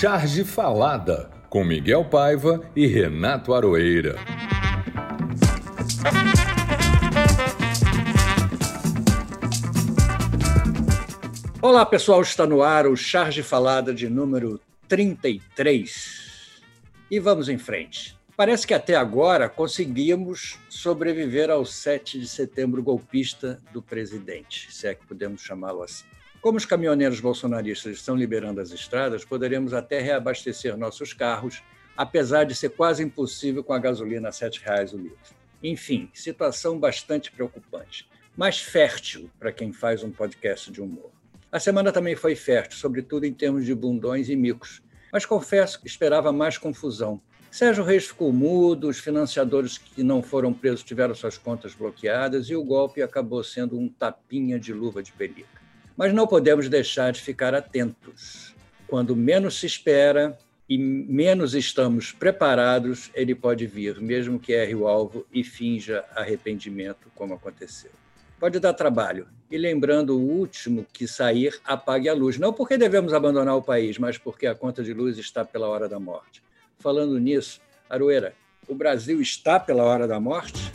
Charge Falada, com Miguel Paiva e Renato Aroeira. Olá pessoal, está no ar o Charge Falada de número 33. E vamos em frente. Parece que até agora conseguimos sobreviver ao 7 de setembro golpista do presidente, se é que podemos chamá-lo assim. Como os caminhoneiros bolsonaristas estão liberando as estradas, poderemos até reabastecer nossos carros, apesar de ser quase impossível com a gasolina a R$ 7,00 o litro. Enfim, situação bastante preocupante, mas fértil para quem faz um podcast de humor. A semana também foi fértil, sobretudo em termos de bundões e micos, mas confesso que esperava mais confusão. Sérgio Reis ficou mudo, os financiadores que não foram presos tiveram suas contas bloqueadas e o golpe acabou sendo um tapinha de luva de pelica. Mas não podemos deixar de ficar atentos. Quando menos se espera e menos estamos preparados, ele pode vir, mesmo que erre o alvo e finja arrependimento, como aconteceu. Pode dar trabalho. E lembrando o último que sair, apague a luz. Não porque devemos abandonar o país, mas porque a conta de luz está pela hora da morte. Falando nisso, Aroeira, o Brasil está pela hora da morte?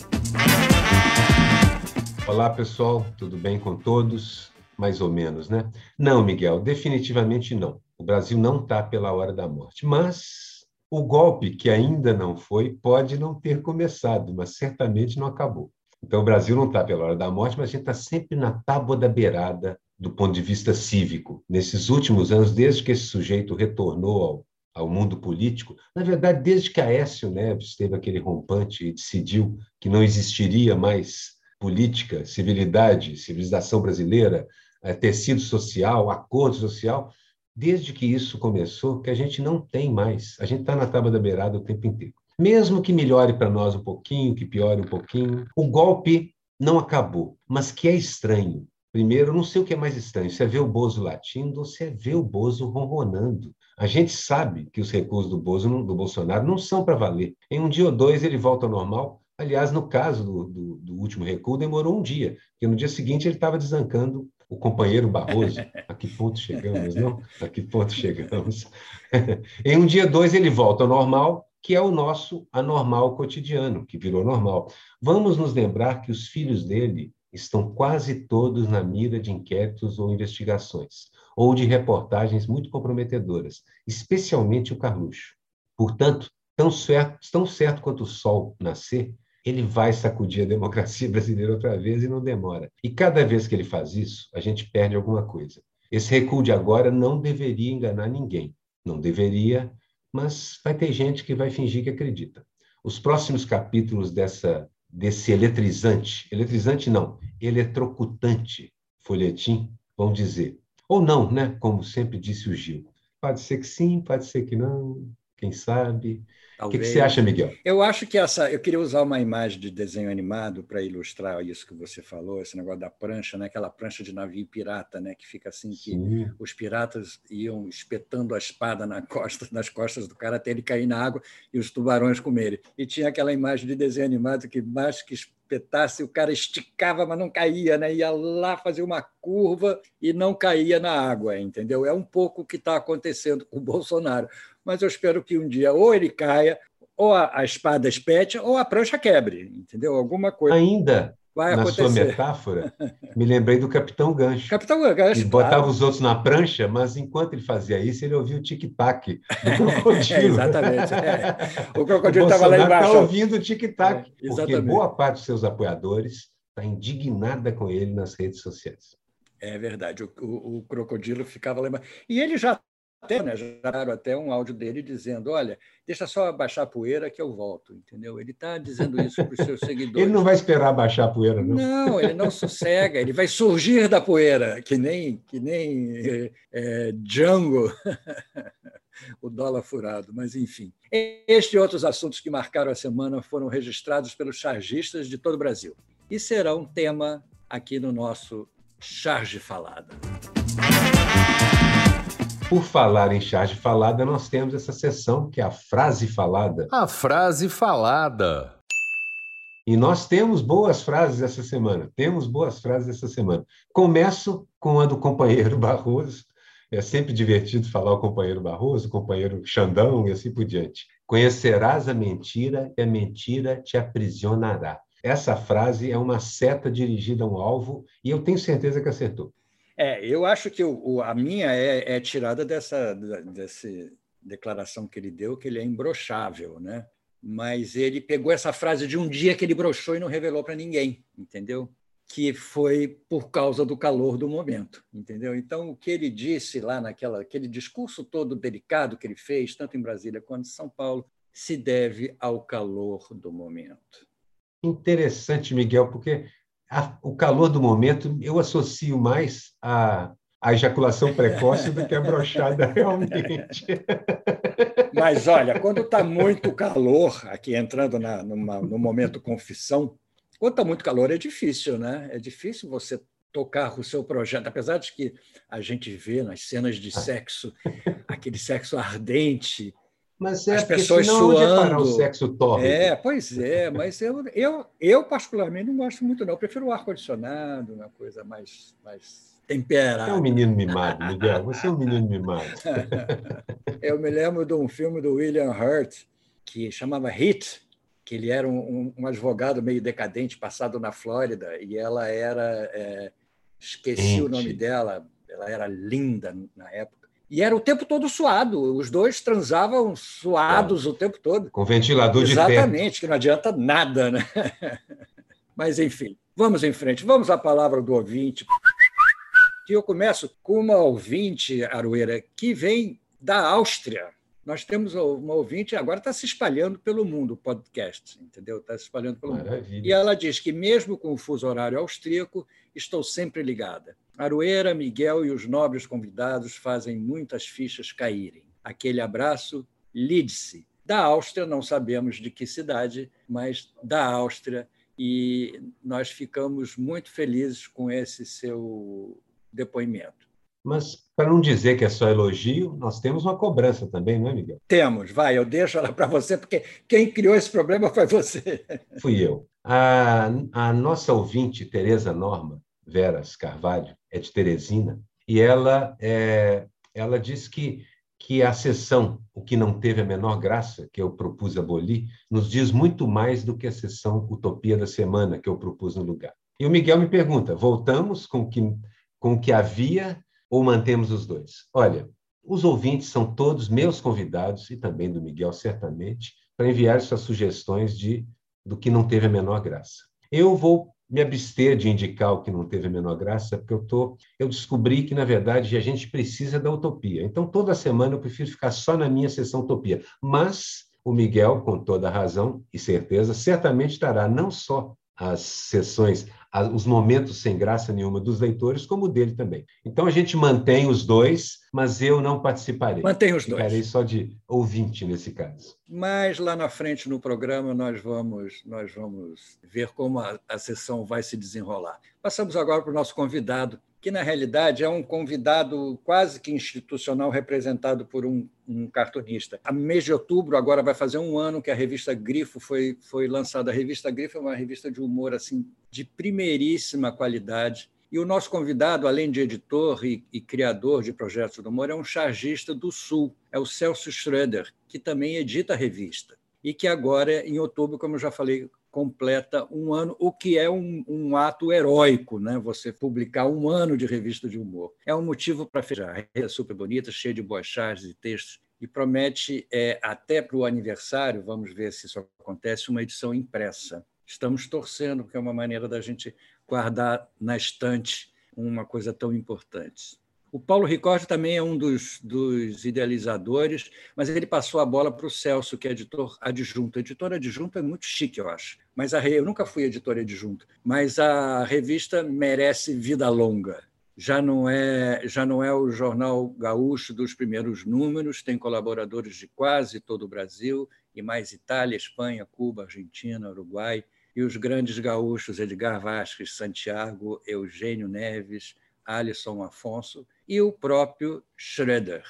Olá, pessoal, tudo bem com todos? Mais ou menos, né? Não, Miguel, definitivamente não. O Brasil não está pela hora da morte. Mas o golpe, que ainda não foi, pode não ter começado, mas certamente não acabou. Então, o Brasil não está pela hora da morte, mas a gente está sempre na tábua da beirada do ponto de vista cívico. Nesses últimos anos, desde que esse sujeito retornou ao, ao mundo político, na verdade, desde que Aécio Neves teve aquele rompante e decidiu que não existiria mais política, civilidade, civilização brasileira, tecido social, acordo social, desde que isso começou, que a gente não tem mais. A gente está na tábua da beirada o tempo inteiro. Mesmo que melhore para nós um pouquinho, que piore um pouquinho, o golpe não acabou, mas que é estranho. Primeiro, não sei o que é mais estranho, se é ver o Bozo latindo ou se é ver o Bozo ronronando. A gente sabe que os recursos do, Bozo, do Bolsonaro não são para valer. Em um dia ou dois ele volta ao normal. Aliás, no caso do, do, do último recuo, demorou um dia, porque no dia seguinte ele estava desancando o companheiro Barroso. A que ponto chegamos, não? A que ponto chegamos? em um dia dois ele volta ao normal, que é o nosso anormal cotidiano, que virou normal. Vamos nos lembrar que os filhos dele estão quase todos na mira de inquéritos ou investigações, ou de reportagens muito comprometedoras, especialmente o Carluxo. Portanto, tão certo, tão certo quanto o sol nascer, ele vai sacudir a democracia brasileira outra vez e não demora. E cada vez que ele faz isso, a gente perde alguma coisa. Esse recuo de agora não deveria enganar ninguém. Não deveria, mas vai ter gente que vai fingir que acredita. Os próximos capítulos dessa desse eletrizante, eletrizante não, eletrocutante folhetim vão dizer, ou não, né? Como sempre disse o Gil. Pode ser que sim, pode ser que não, quem sabe. O que, que, você acha, Miguel? Eu acho que essa. Eu queria usar uma imagem de desenho animado para ilustrar isso que você falou, esse negócio da prancha, né? aquela prancha de navio pirata, né? que fica assim que Sim. os piratas iam espetando a espada na costa, nas costas do cara até ele cair na água e os tubarões comerem. E tinha aquela imagem de desenho animado que mais que espetasse, o cara esticava, mas não caía, né? ia lá fazer uma curva e não caía na água, entendeu? É um pouco o que está acontecendo com o Bolsonaro mas eu espero que um dia ou ele caia, ou a, a espada espete, ou a prancha quebre, entendeu? Alguma coisa. Ainda vai na acontecer. sua metáfora, me lembrei do Capitão Gancho. Capitão Gancho. Ele botava claro. os outros na prancha, mas enquanto ele fazia isso, ele ouvia o tic-tac do crocodilo. é, exatamente. É. O crocodilo estava lá embaixo. está ouvindo o tic-tac, é, porque boa parte dos seus apoiadores está indignada com ele nas redes sociais. É verdade, o, o, o crocodilo ficava lá embaixo. E ele já até, né, já até um áudio dele dizendo: olha, deixa só baixar a poeira que eu volto, entendeu? Ele está dizendo isso para os seus seguidores. ele não vai esperar baixar a poeira, não. Não, ele não sossega, ele vai surgir da poeira, que nem, que nem é, Django, o dólar furado, mas enfim. Este e outros assuntos que marcaram a semana foram registrados pelos chargistas de todo o Brasil e serão tema aqui no nosso Charge Falada. Por falar em charge falada, nós temos essa sessão que é a frase falada. A frase falada. E nós temos boas frases essa semana. Temos boas frases essa semana. Começo com a do companheiro Barroso, É sempre divertido falar o companheiro Barroso, o companheiro Xandão e assim por diante. Conhecerás a mentira e a mentira te aprisionará. Essa frase é uma seta dirigida a um alvo e eu tenho certeza que acertou. É, eu acho que o, a minha é, é tirada dessa, dessa declaração que ele deu, que ele é imbrochável, né? Mas ele pegou essa frase de um dia que ele brochou e não revelou para ninguém, entendeu? Que foi por causa do calor do momento, entendeu? Então, o que ele disse lá naquela aquele discurso todo delicado que ele fez, tanto em Brasília quanto em São Paulo, se deve ao calor do momento interessante, Miguel, porque a, o calor do momento eu associo mais a, a ejaculação precoce do que a brochada realmente. Mas olha, quando está muito calor, aqui entrando na, numa, no momento confissão, quando está muito calor é difícil, né? É difícil você tocar o seu projeto, apesar de que a gente vê nas cenas de sexo aquele sexo ardente, mas é as pessoas suando. É parar o sexo tórrido. É, pois é, mas eu, eu, eu particularmente não gosto muito, não. Eu prefiro o ar-condicionado, uma coisa mais, mais temperada. Você é um menino mimado, Miguel. Você é um menino mimado. eu me lembro de um filme do William Hurt que chamava Hit, que ele era um, um advogado meio decadente, passado na Flórida, e ela era. É, esqueci Gente. o nome dela, ela era linda na época e era o tempo todo suado. Os dois transavam suados o tempo todo. Com ventilador Exatamente, de Exatamente, que não adianta nada, né? Mas, enfim, vamos em frente. Vamos à palavra do ouvinte. E eu começo com uma ouvinte, Aroeira, que vem da Áustria. Nós temos uma ouvinte, agora está se espalhando pelo mundo o podcast, entendeu? Está se espalhando pelo Maravilha. mundo. E ela diz que, mesmo com o fuso horário austríaco, estou sempre ligada. Aroeira, Miguel e os nobres convidados fazem muitas fichas caírem. Aquele abraço, Lidse. Da Áustria, não sabemos de que cidade, mas da Áustria, e nós ficamos muito felizes com esse seu depoimento. Mas, para não dizer que é só elogio, nós temos uma cobrança também, não é, Miguel? Temos, vai, eu deixo ela para você, porque quem criou esse problema foi você. Fui eu. A, a nossa ouvinte, Tereza Norma, Veras Carvalho, é de Teresina, e ela, é, ela diz que, que a sessão, o que não teve a menor graça, que eu propus abolir, nos diz muito mais do que a sessão Utopia da Semana, que eu propus no lugar. E o Miguel me pergunta: voltamos com o que, com o que havia ou mantemos os dois? Olha, os ouvintes são todos meus convidados, e também do Miguel, certamente, para enviar suas sugestões de, do que não teve a menor graça. Eu vou me abster de indicar o que não teve a menor graça, porque eu, tô, eu descobri que, na verdade, a gente precisa da utopia. Então, toda semana eu prefiro ficar só na minha sessão utopia. Mas o Miguel, com toda razão e certeza, certamente estará não só as sessões, os momentos sem graça nenhuma dos leitores, como o dele também. Então a gente mantém os dois, mas eu não participarei. Mantém os dois. Ficarei só de ouvinte nesse caso. Mas lá na frente no programa nós vamos nós vamos ver como a, a sessão vai se desenrolar. Passamos agora para o nosso convidado, que na realidade é um convidado quase que institucional representado por um, um, cartunista. A mês de outubro agora vai fazer um ano que a revista Grifo foi, foi lançada. A revista Grifo é uma revista de humor assim de primeiríssima qualidade. E o nosso convidado, além de editor e, e criador de projetos do humor, é um chargista do Sul, é o Celso Schroeder, que também edita a revista. E que agora, em outubro, como eu já falei completa um ano, o que é um, um, ato heróico, né? Você publicar um ano de revista de humor. É um motivo para fechar. É super bonita, cheia de boas charges e textos, e promete, é, até para o aniversário, vamos ver se isso acontece, uma edição impressa. Estamos torcendo, porque é uma maneira da gente guardar na estante uma coisa tão importante. O Paulo Ricordi também é um dos, dos, idealizadores, mas ele passou a bola para o Celso, que é editor adjunto. Editor adjunto é muito chique, eu acho. Mas a, eu nunca fui editor adjunto, mas a revista merece vida longa. Já não é já não é o jornal gaúcho dos primeiros números, tem colaboradores de quase todo o Brasil e mais Itália, Espanha, Cuba, Argentina, Uruguai e os grandes gaúchos Edgar Vasques, Santiago, Eugênio Neves, Alisson Afonso e o próprio Schroeder.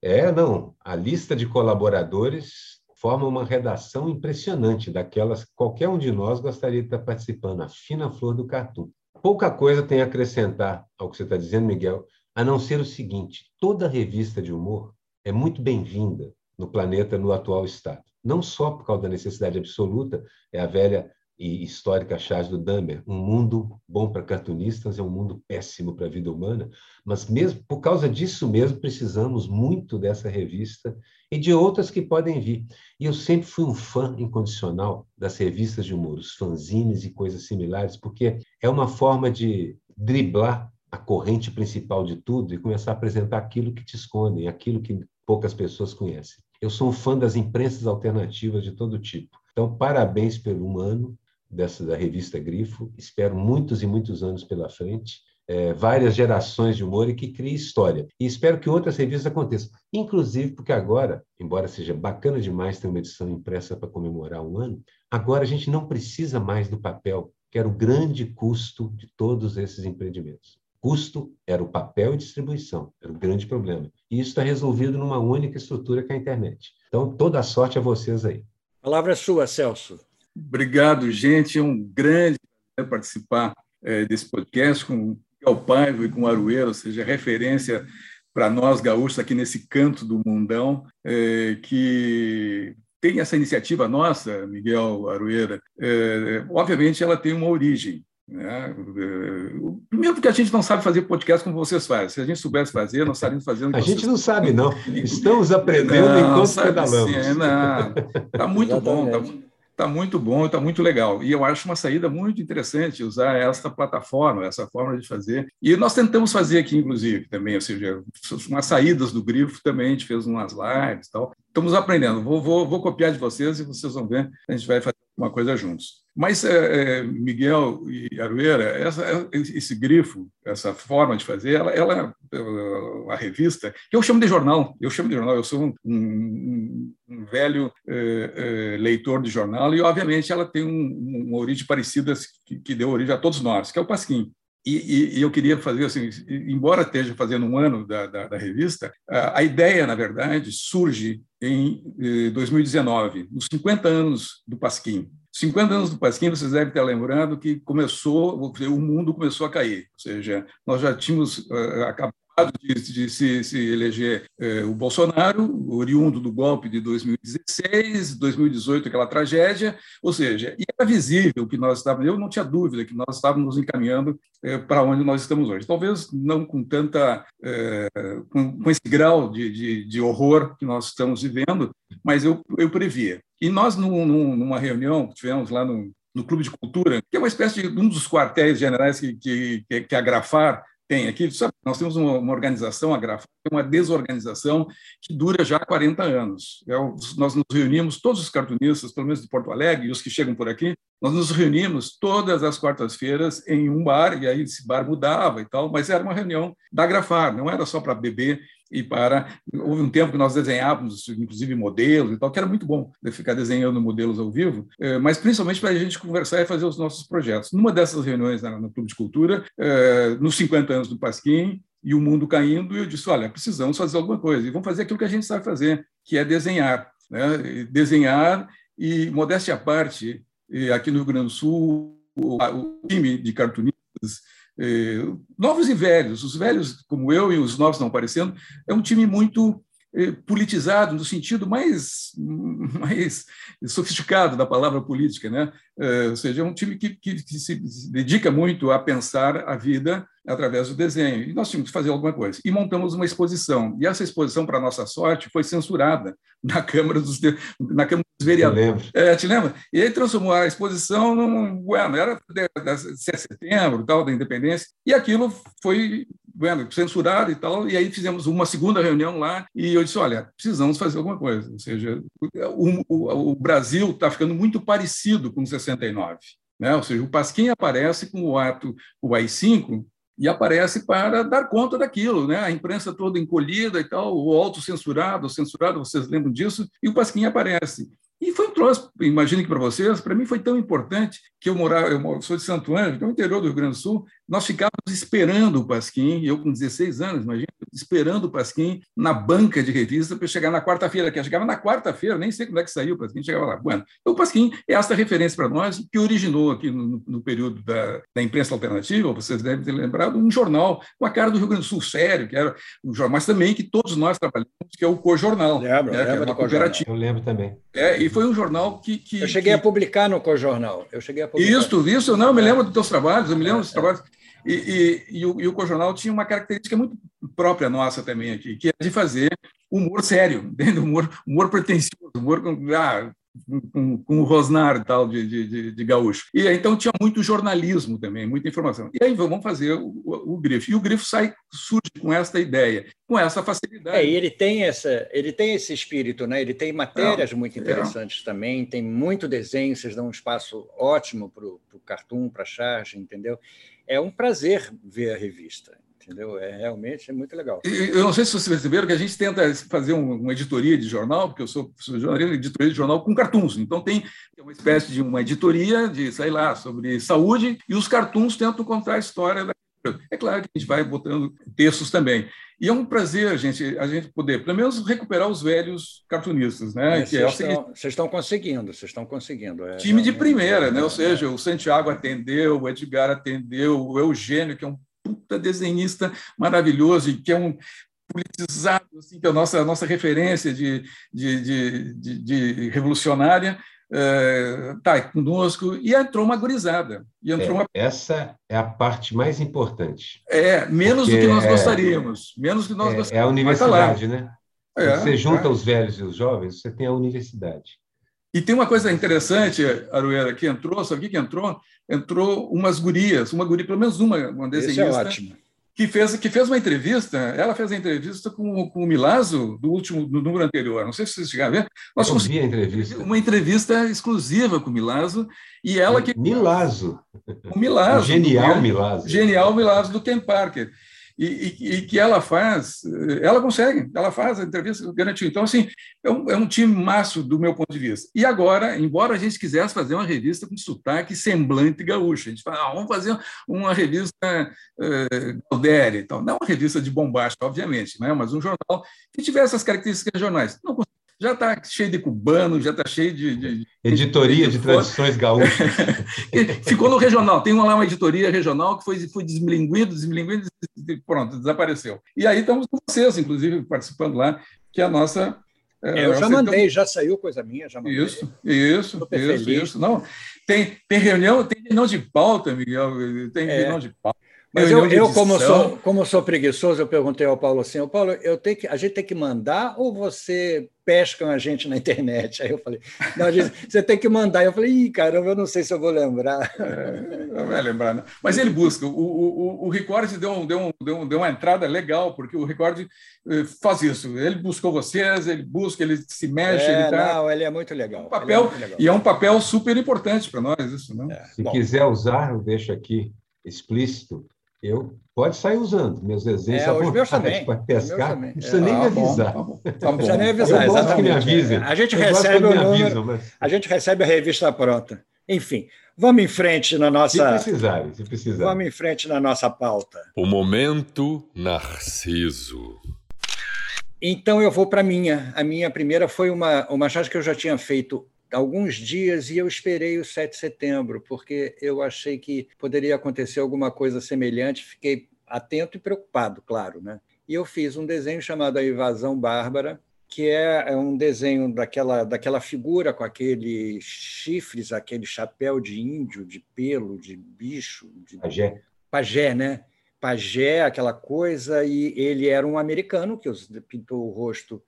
É, não. A lista de colaboradores forma uma redação impressionante, daquelas que qualquer um de nós gostaria de estar participando, a fina flor do cartoon. Pouca coisa tem a acrescentar ao que você está dizendo, Miguel, a não ser o seguinte: toda revista de humor é muito bem-vinda no planeta no atual estado. Não só por causa da necessidade absoluta, é a velha e histórica charge do Dahmer, um mundo bom para cartunistas é um mundo péssimo para a vida humana, mas mesmo por causa disso mesmo precisamos muito dessa revista e de outras que podem vir. E eu sempre fui um fã incondicional das revistas de humor, os fanzines e coisas similares, porque é uma forma de driblar a corrente principal de tudo e começar a apresentar aquilo que te escondem, aquilo que poucas pessoas conhecem. Eu sou um fã das imprensas alternativas de todo tipo. Então, parabéns pelo humano dessa da revista Grifo. Espero muitos e muitos anos pela frente, é, várias gerações de humor e que crie história. E espero que outras revistas aconteçam, inclusive porque agora, embora seja bacana demais ter uma edição impressa para comemorar um ano, agora a gente não precisa mais do papel, que era o grande custo de todos esses empreendimentos. Custo era o papel e distribuição, era o grande problema. E isso está resolvido numa única estrutura que é a internet. Então, toda a sorte a vocês aí. Palavra sua, Celso. Obrigado, gente. É um grande prazer participar é, desse podcast com o Paiva e com o Arueira, ou seja, referência para nós gaúchos aqui nesse canto do mundão, é, que tem essa iniciativa nossa, Miguel Arueira. É, obviamente, ela tem uma origem. Né? Primeiro porque a gente não sabe fazer podcast como vocês fazem. Se a gente soubesse fazer, nós estaríamos fazendo. A gente não sabe, não. Estamos aprendendo não, enquanto pedalamos. Está muito bom. Tá, está muito bom, está muito legal. E eu acho uma saída muito interessante usar essa plataforma, essa forma de fazer. E nós tentamos fazer aqui, inclusive, também, ou seja, umas saídas do grifo também, a gente fez umas lives e tal. Estamos aprendendo. Vou, vou, vou copiar de vocês e vocês vão ver, a gente vai fazer uma coisa juntos. Mas, é, é, Miguel e Arueira, essa, esse grifo, essa forma de fazer, ela, ela, a revista, que eu chamo de jornal, eu chamo de jornal, eu sou um, um, um velho é, é, leitor de jornal e, obviamente, ela tem um, uma origem parecida que, que, deu origem a todos nós, que é o Pasquim. E, e, e, eu queria fazer assim, embora esteja fazendo um ano da, da, da revista, a, a, ideia, na verdade, surge em 2019, eh, nos 50 anos do Pasquim. 50 anos do Pasquim, vocês devem estar lembrando que começou, o mundo começou a cair. Ou seja, nós já tínhamos uh, acabado de, de se, se, eleger uh, o Bolsonaro, oriundo do golpe de 2016, 2018, aquela tragédia. Ou seja, era visível que nós estávamos, eu não tinha dúvida que nós estávamos nos encaminhando uh, para onde nós estamos hoje. Talvez não com tanta, com, com, esse grau de, de, de horror que nós estamos vivendo, mas eu, eu previa. E nós, num, numa reunião que tivemos lá no, no Clube de Cultura, que é uma espécie de um dos quartéis generais que, que, que a Grafar tem aqui. Sabe, nós temos uma, uma organização, a Grafar, uma desorganização que dura já 40 anos. É, nós nos reunimos, todos os cartunistas, pelo menos de Porto Alegre, e os que chegam por aqui, nós nos reunimos todas as quartas-feiras em um bar, e aí esse bar mudava e tal, mas era uma reunião da Grafar, não era só para beber e para. Houve um tempo que nós desenhávamos, inclusive, modelos e tal, que era muito bom ficar desenhando modelos ao vivo, eh, mas principalmente para a gente conversar e fazer os nossos projetos. Numa dessas reuniões no Clube de Cultura, eh, nos 50 anos do Pasquim, e o mundo caindo, eu disse: olha, precisamos fazer alguma coisa, e vamos fazer aquilo que a gente sabe fazer, que é desenhar. Né? Desenhar, e, modéstia à parte, aqui no Rio Grande do Sul, o time de cartunistas novos e velhos, os velhos como eu e os novos não aparecendo, é um time muito politizado no sentido mais, mais sofisticado da palavra política, né? É, ou seja, é um time que, que, que, se dedica muito a pensar a vida através do desenho. E nós tínhamos que fazer alguma coisa. E montamos uma exposição. E essa exposição, para nossa sorte, foi censurada na Câmara dos, na Câmara dos Vereadores. É, te lembra? E aí transformou a exposição num. Bueno, era de, setembro, tal, da independência. E aquilo foi bueno, censurado e tal. E aí fizemos uma segunda reunião lá. E eu disse: olha, precisamos fazer alguma coisa. Ou seja, o, o, o Brasil está ficando muito parecido com 69. Né? Ou seja, o Pasquim aparece com o ato, o AI-5, e aparece para dar conta daquilo, né? A imprensa toda encolhida e tal, o autocensurado, censurado, vocês lembram disso? E o Pasquim aparece. E foi um troço, imagino que para vocês, para mim foi tão importante que eu morava, eu sou de Santo Ângelo, que é o interior do Rio Grande do Sul, nós ficávamos esperando o Pasquim, eu com 16 anos, imagina, esperando o Pasquim na banca de revista para chegar na quarta-feira, que chegava na quarta-feira, nem sei como é que saiu o Pasquim, chegava lá. Bueno, o Pasquim é essa referência para nós, que originou aqui no, no período da, da, imprensa alternativa, vocês devem ter lembrado, um jornal com a cara do Rio Grande do Sul, sério, que era um jornal, mas também que todos nós trabalhamos, que é o Cojornal. Lembro, né, lembro é cooperativa. Eu lembro também. É, e foi um jornal que. que eu cheguei que... a publicar no Cojornal. Eu cheguei a publicar. Isso, isso, não, eu me lembro dos teus trabalhos, eu me lembro é, dos é. trabalhos. E, e, e, o, e o Cojornal tinha uma característica muito própria nossa também aqui, que é de fazer humor sério, humor, humor pretencioso, humor com, ah, com, com o Rosnar e tal de, de, de, gaúcho. E então tinha muito jornalismo também, muita informação. E aí vamos fazer o, o, o grifo. E o grifo sai surge com essa ideia, com essa facilidade. É, e ele tem essa, ele tem esse espírito, né? Ele tem matérias é, muito interessantes é. também, tem muito desenho, vocês dão um espaço ótimo para o cartoon, para a charge, entendeu? É um prazer ver a revista entendeu? É realmente é muito legal. Eu não sei se vocês perceberam que a gente tenta fazer uma editoria de jornal, porque eu sou, jornalista, editoria de jornal com cartoons. Então tem uma espécie de uma editoria de, sei lá, sobre saúde e os cartoons tentam contar a história da é claro que a gente vai botando textos também. E é um prazer a gente, a gente poder, pelo menos, recuperar os velhos cartunistas. Né? É, vocês, é estão, vocês estão conseguindo, vocês estão conseguindo. É, time de primeira, né? ou seja, o Santiago atendeu, o Edgar atendeu, o Eugênio, que é um puta desenhista maravilhoso e que é um politizado, assim, que é a nossa, a nossa referência de, de, de, de, de revolucionária, está uh, conosco, e entrou uma gurizada. E entrou é, uma... Essa é a parte mais importante. É, menos do que nós é, gostaríamos. Menos do que nós é, gostaríamos. É a universidade, né? É, você junta é. os velhos e os jovens, você tem a universidade. E tem uma coisa interessante, Aruera, que entrou, sabe o que entrou? Entrou umas gurias, uma guria, pelo menos uma, uma desenhista. Isso é ótimo. Que fez, que fez uma entrevista, ela fez a entrevista com, com o Milazo do último do número anterior. Não sei se vocês chegaram a ver. Nós Eu a entrevista. Uma entrevista exclusiva com o Milazo e ela que Milazo. O Milazo. O genial Milazo. Genial Milazo do Ken Parker e, e, e, que ela faz, ela consegue, ela faz a entrevista garantiu. Então, assim, é um, é um time maço do meu ponto de vista. E agora, embora a gente quisesse fazer uma revista com sotaque semblante gaúcho, a gente fala, ah, vamos fazer uma revista uh, Galderi e tal. Não uma revista de bombástica, obviamente, né? mas um jornal que tivesse as características regionais. Não já está cheio de cubano, já está cheio de, de editoria de, de, tradições gaúchas. Ficou no regional. Tem uma lá uma editoria regional que foi foi desmilinguido, desmilinguido, pronto, desapareceu. E aí estamos com vocês, inclusive participando lá, que é a nossa é, eu já mandei, já saiu coisa minha, já mandei. Isso, isso, isso, isso. Não, tem, tem reunião, tem reunião de pauta, Miguel, tem é. reunião de pauta. Mas eu, eu como, sou, como sou preguiçoso, eu perguntei ao Paulo assim, Paulo, eu tenho que, a gente tem que mandar ou você pescam a gente na internet? Aí eu falei, não, você tem que mandar. Eu falei, ih, caramba, eu não sei se eu vou lembrar. É, não vai lembrar, não. Mas ele busca. O, o, o Record deu, deu, deu, deu uma entrada legal, porque o Record eh, faz isso. Ele buscou vocês, ele busca, ele se mexe. É, ele tá... Não, ele é muito legal. Um papel, é muito legal. E é um papel super importante para nós, isso, não? É. Se Bom. quiser usar, eu deixo aqui explícito eu pode sair usando meus desenhos é, os meus também. para pescar. Não precisa é, nem me avisar. Tá bom, tá bom. Não precisa nem avisar, eu exatamente. Que me avisem. A gente recebe o número, avisam, mas... a gente recebe a revista pronta. Enfim, vamos em frente na nossa. Se precisarem, se precisarem. Vamos em frente na nossa pauta. O momento Narciso. Então eu vou para a minha. A minha primeira foi uma, uma charge que eu já tinha feito alguns dias e eu esperei o 7 de setembro, porque eu achei que poderia acontecer alguma coisa semelhante, fiquei atento e preocupado, claro. Né? E eu fiz um desenho chamado A Invasão Bárbara, que é, é um desenho daquela, daquela figura com aqueles chifres, aquele chapéu de índio, de pelo, de bicho. De... Pajé. Pajé, né? Pajé, aquela coisa, e ele era um americano que pintou o rosto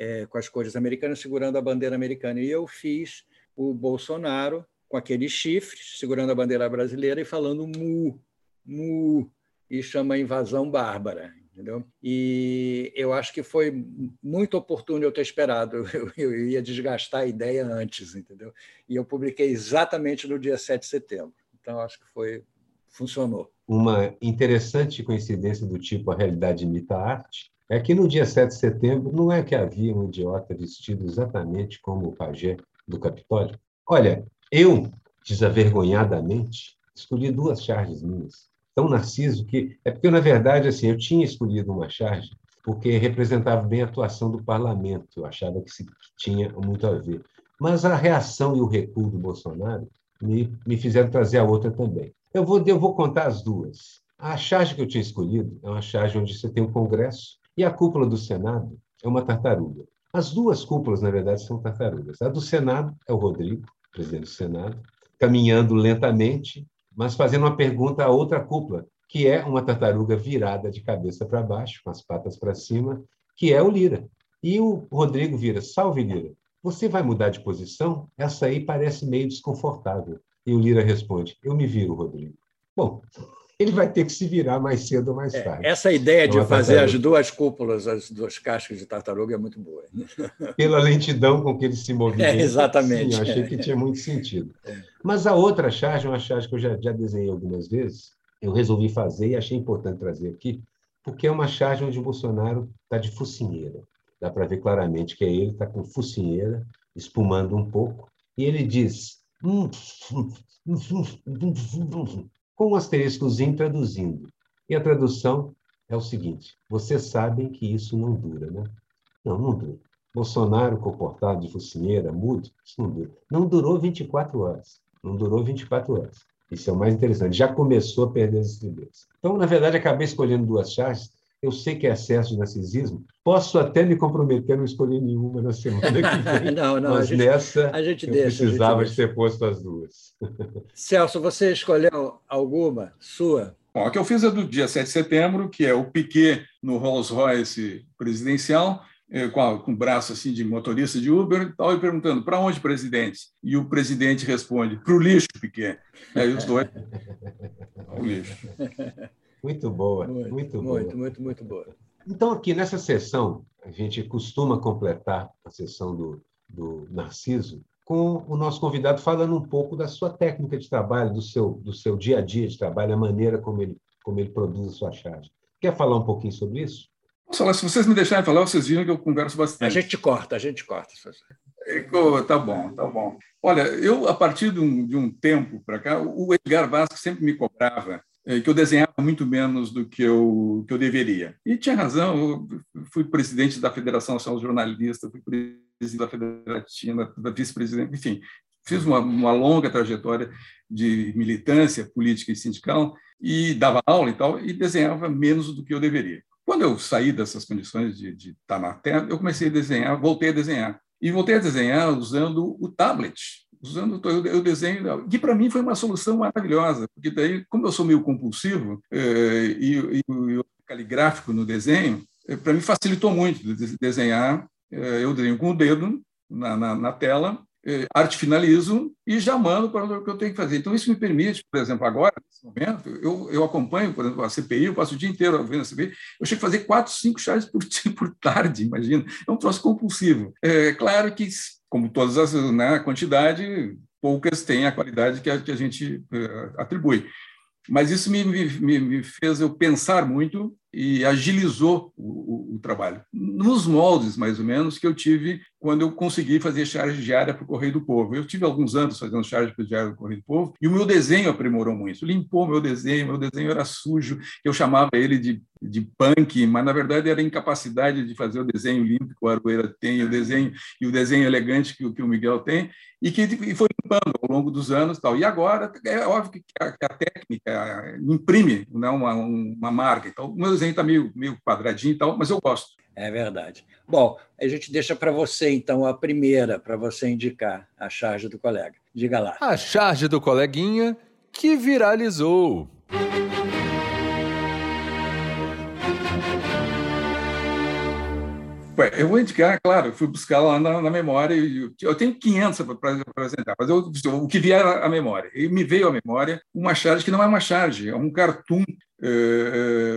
é, com as cores americanas, segurando a bandeira americana. E eu fiz o Bolsonaro com aqueles chifres, segurando a bandeira brasileira e falando mu, mu, e chama invasão bárbara. Entendeu? E eu acho que foi muito oportuno eu ter esperado, eu, eu ia desgastar a ideia antes, entendeu? E eu publiquei exatamente no dia 7 de setembro. Então, acho que foi funcionou. Uma interessante coincidência do tipo a realidade imita a arte, é que no dia 7 de setembro não é que havia um idiota vestido exatamente como o pajé do Capitólio? Olha, eu, desavergonhadamente, escolhi duas charges minhas. Tão narciso que. É porque, na verdade, assim, eu tinha escolhido uma charge porque representava bem a atuação do parlamento. Eu achava que, se, tinha muito a ver. Mas a reação e o recuo do Bolsonaro me, me fizeram trazer a outra também. Eu vou, eu vou contar as duas. A charge que eu tinha escolhido é uma charge onde você tem um Congresso e a cúpula do Senado é uma tartaruga. As duas cúpulas, na verdade, são tartarugas. A do Senado é o Rodrigo, presidente do Senado, caminhando lentamente, mas fazendo uma pergunta a outra cúpula, que é uma tartaruga virada de cabeça para baixo, com as patas para cima, que é o Lira. E o Rodrigo vira: Salve, Lira. Você vai mudar de posição? Essa aí parece meio desconfortável. E o Lira responde: Eu me viro, Rodrigo. Bom, ele vai ter que se virar mais cedo ou mais é, tarde. É, essa ideia de fazer tartaruga. as duas cúpulas, as duas cascas de tartaruga é muito boa. Pela lentidão com que ele se movimenta. É, exatamente. Sim, achei que tinha muito sentido. Mas a outra charge, uma charge que eu já, já desenhei algumas vezes, eu resolvi fazer e achei importante trazer aqui, porque é uma charge onde o Bolsonaro está de focinheira. Dá para ver claramente que é ele, está com focinheira, espumando um pouco, e ele diz, hum, com um asteriscozinho traduzindo. E a tradução é o seguinte: vocês sabem que isso não dura, né? Não, não dura. Bolsonaro comportado de focinheira, mudo, isso não dura. Não durou 24 horas. Não durou 24 horas. Isso é o mais interessante. Já começou a perder as estribeiras. Então, na verdade, acabei escolhendo duas charges eu sei que é excesso de narcisismo. Posso até me comprometer a não escolher nenhuma na semana que vem. não, não, mas a gente, nessa a gente eu deixa, precisava de ter posto as duas. Celso, você escolheu alguma sua? Bom, a que eu fiz é do dia 7 de setembro, que é o Piquet no Rolls Royce presidencial, eh, com, a, com o braço assim de motorista de Uber e tal, e perguntando para onde, presidente? E o presidente responde: para o lixo, Piquet. E aí os dois. o lixo. Muito boa, muito, muito boa. Muito, muito, muito boa. Então, aqui nessa sessão, a gente costuma completar a sessão do, do Narciso com o nosso convidado falando um pouco da sua técnica de trabalho, do seu, do seu dia a dia de trabalho, a maneira como ele, como ele produz a sua charge. Quer falar um pouquinho sobre isso? Falar, se vocês me deixarem falar, vocês viram que eu converso bastante. A gente corta, a gente corta. Tá bom, tá bom. Olha, eu, a partir de um, de um tempo para cá, o Edgar Vasco sempre me cobrava que eu desenhava muito menos do que eu, que eu deveria. E tinha razão, eu fui presidente da Federação Nacional de Jornalistas, fui presidente da Federativa, da vice-presidente, enfim, fiz uma, uma, longa trajetória de militância política e sindical e dava aula e tal, e desenhava menos do que eu deveria. Quando eu saí dessas condições de, de estar na Terra, eu comecei a desenhar, voltei a desenhar. E voltei a desenhar usando o tablet, usando o desenho, que para mim foi uma solução maravilhosa, porque daí, como eu sou meio compulsivo eh, e, e, caligráfico no desenho, eh, para mim facilitou muito desenhar. Eh, eu desenho com o dedo na, na, na tela, arte finalizo e já mando para o que eu tenho que fazer. Então, isso me permite, por exemplo, agora, nesse momento, eu, eu acompanho, por exemplo, a CPI, eu passo o dia inteiro vendo a CPI, eu chego a fazer quatro, cinco chás por, por tarde, imagina. É um troço compulsivo. É claro que como todas as né, quantidade, poucas têm a qualidade que a, que a gente uh, atribui. Mas isso me, me, me, fez eu pensar muito e agilizou o, o, o, trabalho. Nos moldes, mais ou menos, que eu tive quando eu consegui fazer charge diária para o Correio do Povo. Eu tive alguns anos fazendo charge diária do Correio do Povo e o meu desenho aprimorou muito. Limpou meu desenho, meu desenho era sujo, eu chamava ele de, de punk, mas na verdade era a incapacidade de fazer o desenho limpo que o Aroeira tem, o desenho e o desenho elegante que, que o Miguel tem, e que e foi limpando ao longo dos anos. Tal. E agora, é óbvio que a, que a técnica imprime né, uma, uma marca. Então, o meu desenho está meio, meio quadradinho e tal, mas eu gosto. É verdade. Bom, a gente deixa para você, então, a primeira, para você indicar a charge do colega. Diga lá. A charge do coleguinha que viralizou. Eu vou indicar, claro, eu fui buscar lá na, na memória, eu tenho 500 para apresentar, mas eu, o que vier à memória. E me veio à memória uma charge que não é uma charge, é um cartoon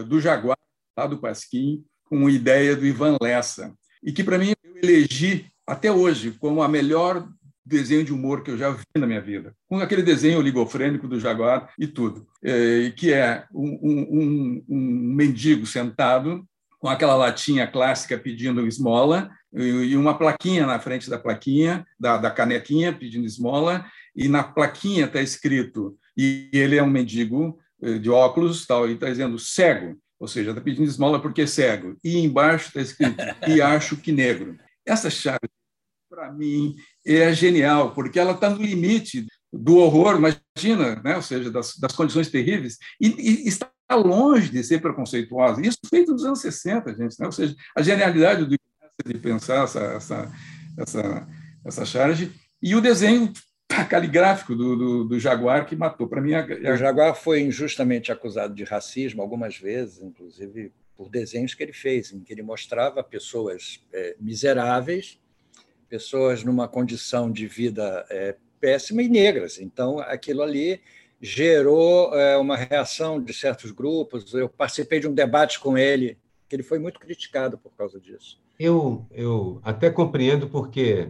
do Jaguar, lá do Pasquim, com ideia do Ivan Lessa, e que, para mim, eu elegi até hoje como a melhor desenho de humor que eu já vi na minha vida, com aquele desenho oligofrênico do Jaguar e tudo, é, que é um, um, um, mendigo sentado com aquela latinha clássica pedindo esmola e uma plaquinha na frente da plaquinha, da, da canequinha pedindo esmola, e na plaquinha está escrito, e ele é um mendigo eh, de óculos, tal, e está dizendo cego, ou seja, está pedindo esmola porque é cego, e embaixo está escrito, e acho que negro. Essa charge, para mim, é genial, porque ela está no limite do horror, imagina, né? ou seja, das, das condições terríveis, e, e, está longe de ser preconceituosa. Isso feito nos anos 60, gente, né? ou seja, a genialidade do de pensar essa, essa, essa, essa charge, e o desenho caligráfico do, do, do Jaguar que matou. Para mim, a... o Jaguar foi injustamente acusado de racismo algumas vezes, inclusive por desenhos que ele fez, em que ele mostrava pessoas é, miseráveis, pessoas numa condição de vida é, péssima e negras. Então, aquilo ali gerou é, uma reação de certos grupos. Eu participei de um debate com ele, que ele foi muito criticado por causa disso. Eu, eu até compreendo porque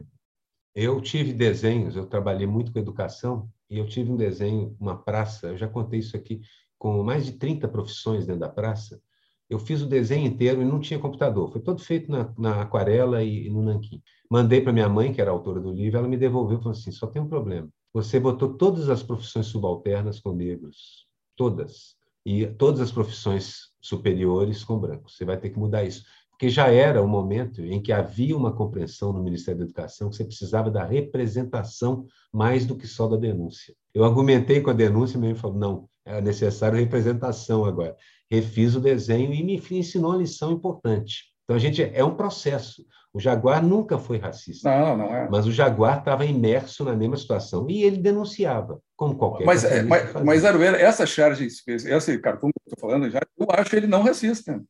eu tive desenhos, eu trabalhei muito com educação, e eu tive um desenho, uma praça, eu já contei isso aqui, com mais de 30 profissões dentro da praça. Eu fiz o desenho inteiro e não tinha computador. Foi todo feito na, na aquarela e, e, no nanquim. Mandei para minha mãe, que era autora do livro, ela me devolveu e falou assim: só tem um problema. Você botou todas as profissões subalternas com negros. Todas. E todas as profissões superiores com brancos. Você vai ter que mudar isso porque já era o um momento em que havia uma compreensão no Ministério da Educação que você precisava da representação mais do que só da denúncia. Eu argumentei com a denúncia e me falou, não, é necessário representação agora. Refiz o desenho e me ensinou uma lição importante. Então, a gente é um processo. O Jaguar nunca foi racista. Não, não é. Mas o Jaguar estava imerso na mesma situação e ele denunciava, como qualquer Mas, é, mas, mas essa charge, esse cartoon que eu estou falando, já, eu acho ele não racista.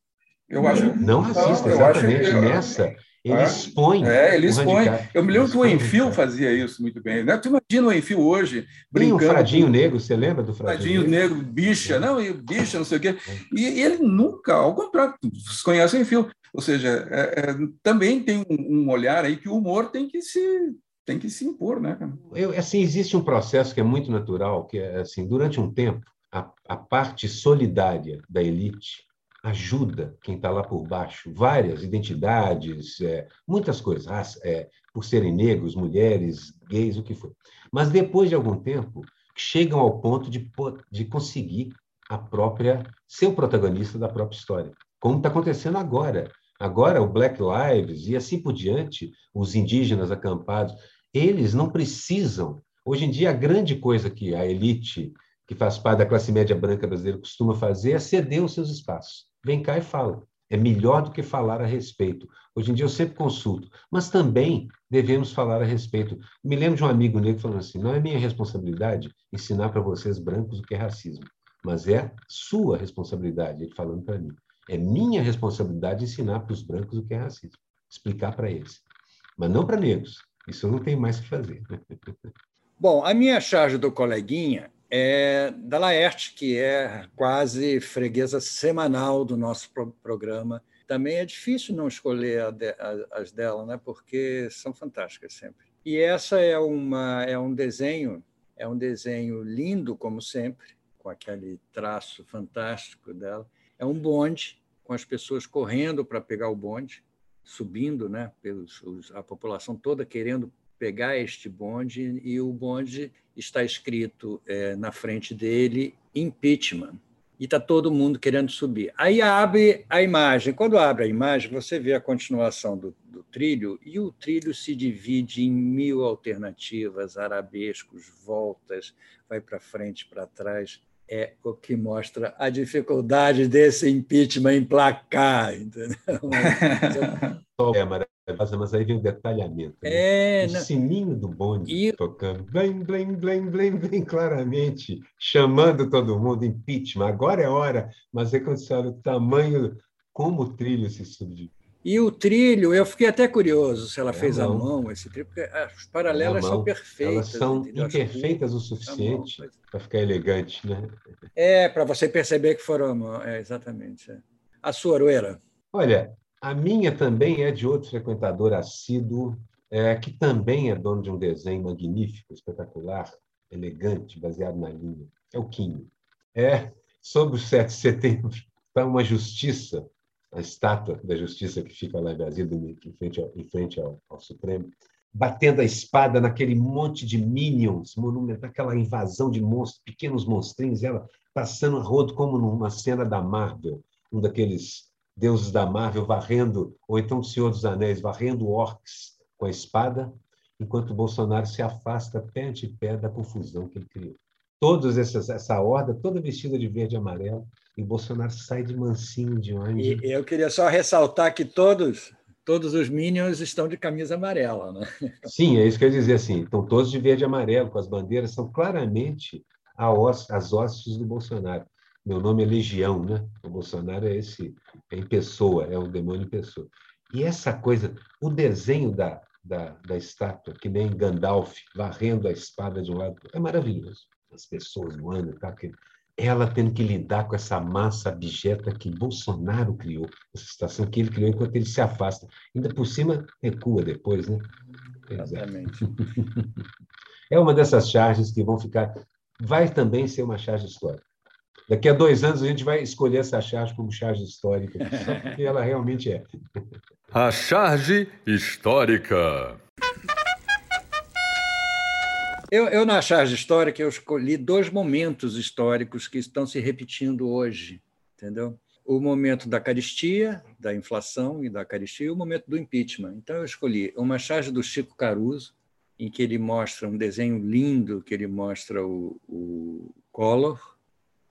Eu acho. Não racista, não, exatamente. Que, Nessa, ele é, expõe. É, ele expõe. Eu me lembro que o Enfio fazia isso muito bem. Né? Tu imagina o Enfio hoje brincando. Tem o Fradinho Negro, você lembra do Fradinho? Fradinho Negro, bicha, não, e bicha, não sei o quê. E, e ele nunca, ao contrário, conhece o Enfio. Ou seja, é, é, também tem um, um, olhar aí que o humor tem que se tem que se impor, né? Eu, assim, existe um processo que é muito natural, que é assim, durante um tempo, a, a parte solidária da elite ajuda quem está lá por baixo, várias identidades, é, muitas coisas, é, por serem negros, mulheres, gays, o que for. Mas depois de algum tempo, chegam ao ponto de, de conseguir a própria ser o protagonista da própria história, como está acontecendo agora. Agora, o Black Lives e assim por diante, os indígenas acampados, eles não precisam. Hoje em dia, a grande coisa que a elite, que faz parte da classe média branca brasileira, costuma fazer é ceder os seus espaços vem cá e fala. É melhor do que falar a respeito. Hoje em dia eu sempre consulto, mas também devemos falar a respeito. Me lembro de um amigo negro falando assim: não é minha responsabilidade ensinar para vocês brancos o que é racismo, mas é sua responsabilidade. Ele falando para mim: é minha responsabilidade ensinar para os brancos o que é racismo, explicar para eles, mas não para negros. Isso eu não tenho mais que fazer. Bom, a minha charge do coleguinha é da Laerte, que é quase freguesa semanal do nosso pro programa. Também é difícil não escolher de, as dela, né? porque são fantásticas sempre. E essa é, uma, é um desenho, é um desenho lindo, como sempre, com aquele traço fantástico dela. É um bonde, com as pessoas correndo para pegar o bonde, subindo, né? Pelos, a população toda querendo pegar este bonde e o bonde está escrito é, na frente dele impeachment e está todo mundo querendo subir. Aí abre a imagem. Quando abre a imagem, você vê a continuação do, do trilho e o trilho se divide em mil alternativas, arabescos, voltas, vai para frente, para trás. É o que mostra a dificuldade desse impeachment emplacar, entendeu? É, mas aí vem o detalhamento. Né? É, o não... sininho do bonde e... tocando, bem, bem, bem, bem, bem claramente, chamando todo mundo, impeachment, agora é hora, mas é quando você olha o tamanho, como o trilho se subdivide. E o trilho, eu fiquei até curioso se ela é fez à mão esse trilho, porque as paralelas é são perfeitas. Elas são imperfeitas o suficiente para ficar elegante, né? É, para você perceber que foram à mão, é, exatamente. É. A sua, Aroeira? Olha, a minha também é de outro frequentador assíduo, é, que também é dono de um desenho magnífico, espetacular, elegante, baseado na linha. É o Quinho. É sobre o 7 de setembro, está uma justiça, a estátua da justiça que fica lá em Brasília, em frente ao, em frente ao, ao Supremo, batendo a espada naquele monte de minions, naquela invasão de monstros, pequenos monstrinhos, ela passando a rodo como numa cena da Marvel um daqueles deuses da Marvel varrendo, ou então o Senhor dos Anéis varrendo orcs com a espada, enquanto Bolsonaro se afasta pé ante pé da confusão que ele criou. Todos essas, essa horda, toda vestida de verde e amarelo, e Bolsonaro sai de mansinho de onde. E eu queria só ressaltar que todos todos os Minions estão de camisa amarela, né? Sim, é isso que eu ia dizer assim. Estão todos de verde e amarelo, com as bandeiras, são claramente as hostes do Bolsonaro. Meu nome é Legião, né? O Bolsonaro é esse, é em pessoa, é o demônio em pessoa. E essa coisa, o desenho da, da, da estátua, que nem Gandalf varrendo a espada de um lado, é maravilhoso. As pessoas voando e tal, ela tendo que lidar com essa massa abjeta que Bolsonaro criou, essa situação que ele criou enquanto ele se afasta. Ainda por cima, recua depois, né? Exatamente. É uma dessas charges que vão ficar. Vai também ser uma charge histórica. Daqui a dois anos a gente vai escolher essa charge como charge histórica, só porque ela realmente é. A charge histórica. Eu, eu, na charge histórica, eu escolhi dois momentos históricos que estão se repetindo hoje, entendeu? O momento da caristia, da inflação e da caristia, e o momento do impeachment. Então, eu escolhi uma charge do Chico Caruso, em que ele mostra um desenho lindo, que ele mostra o, o Collor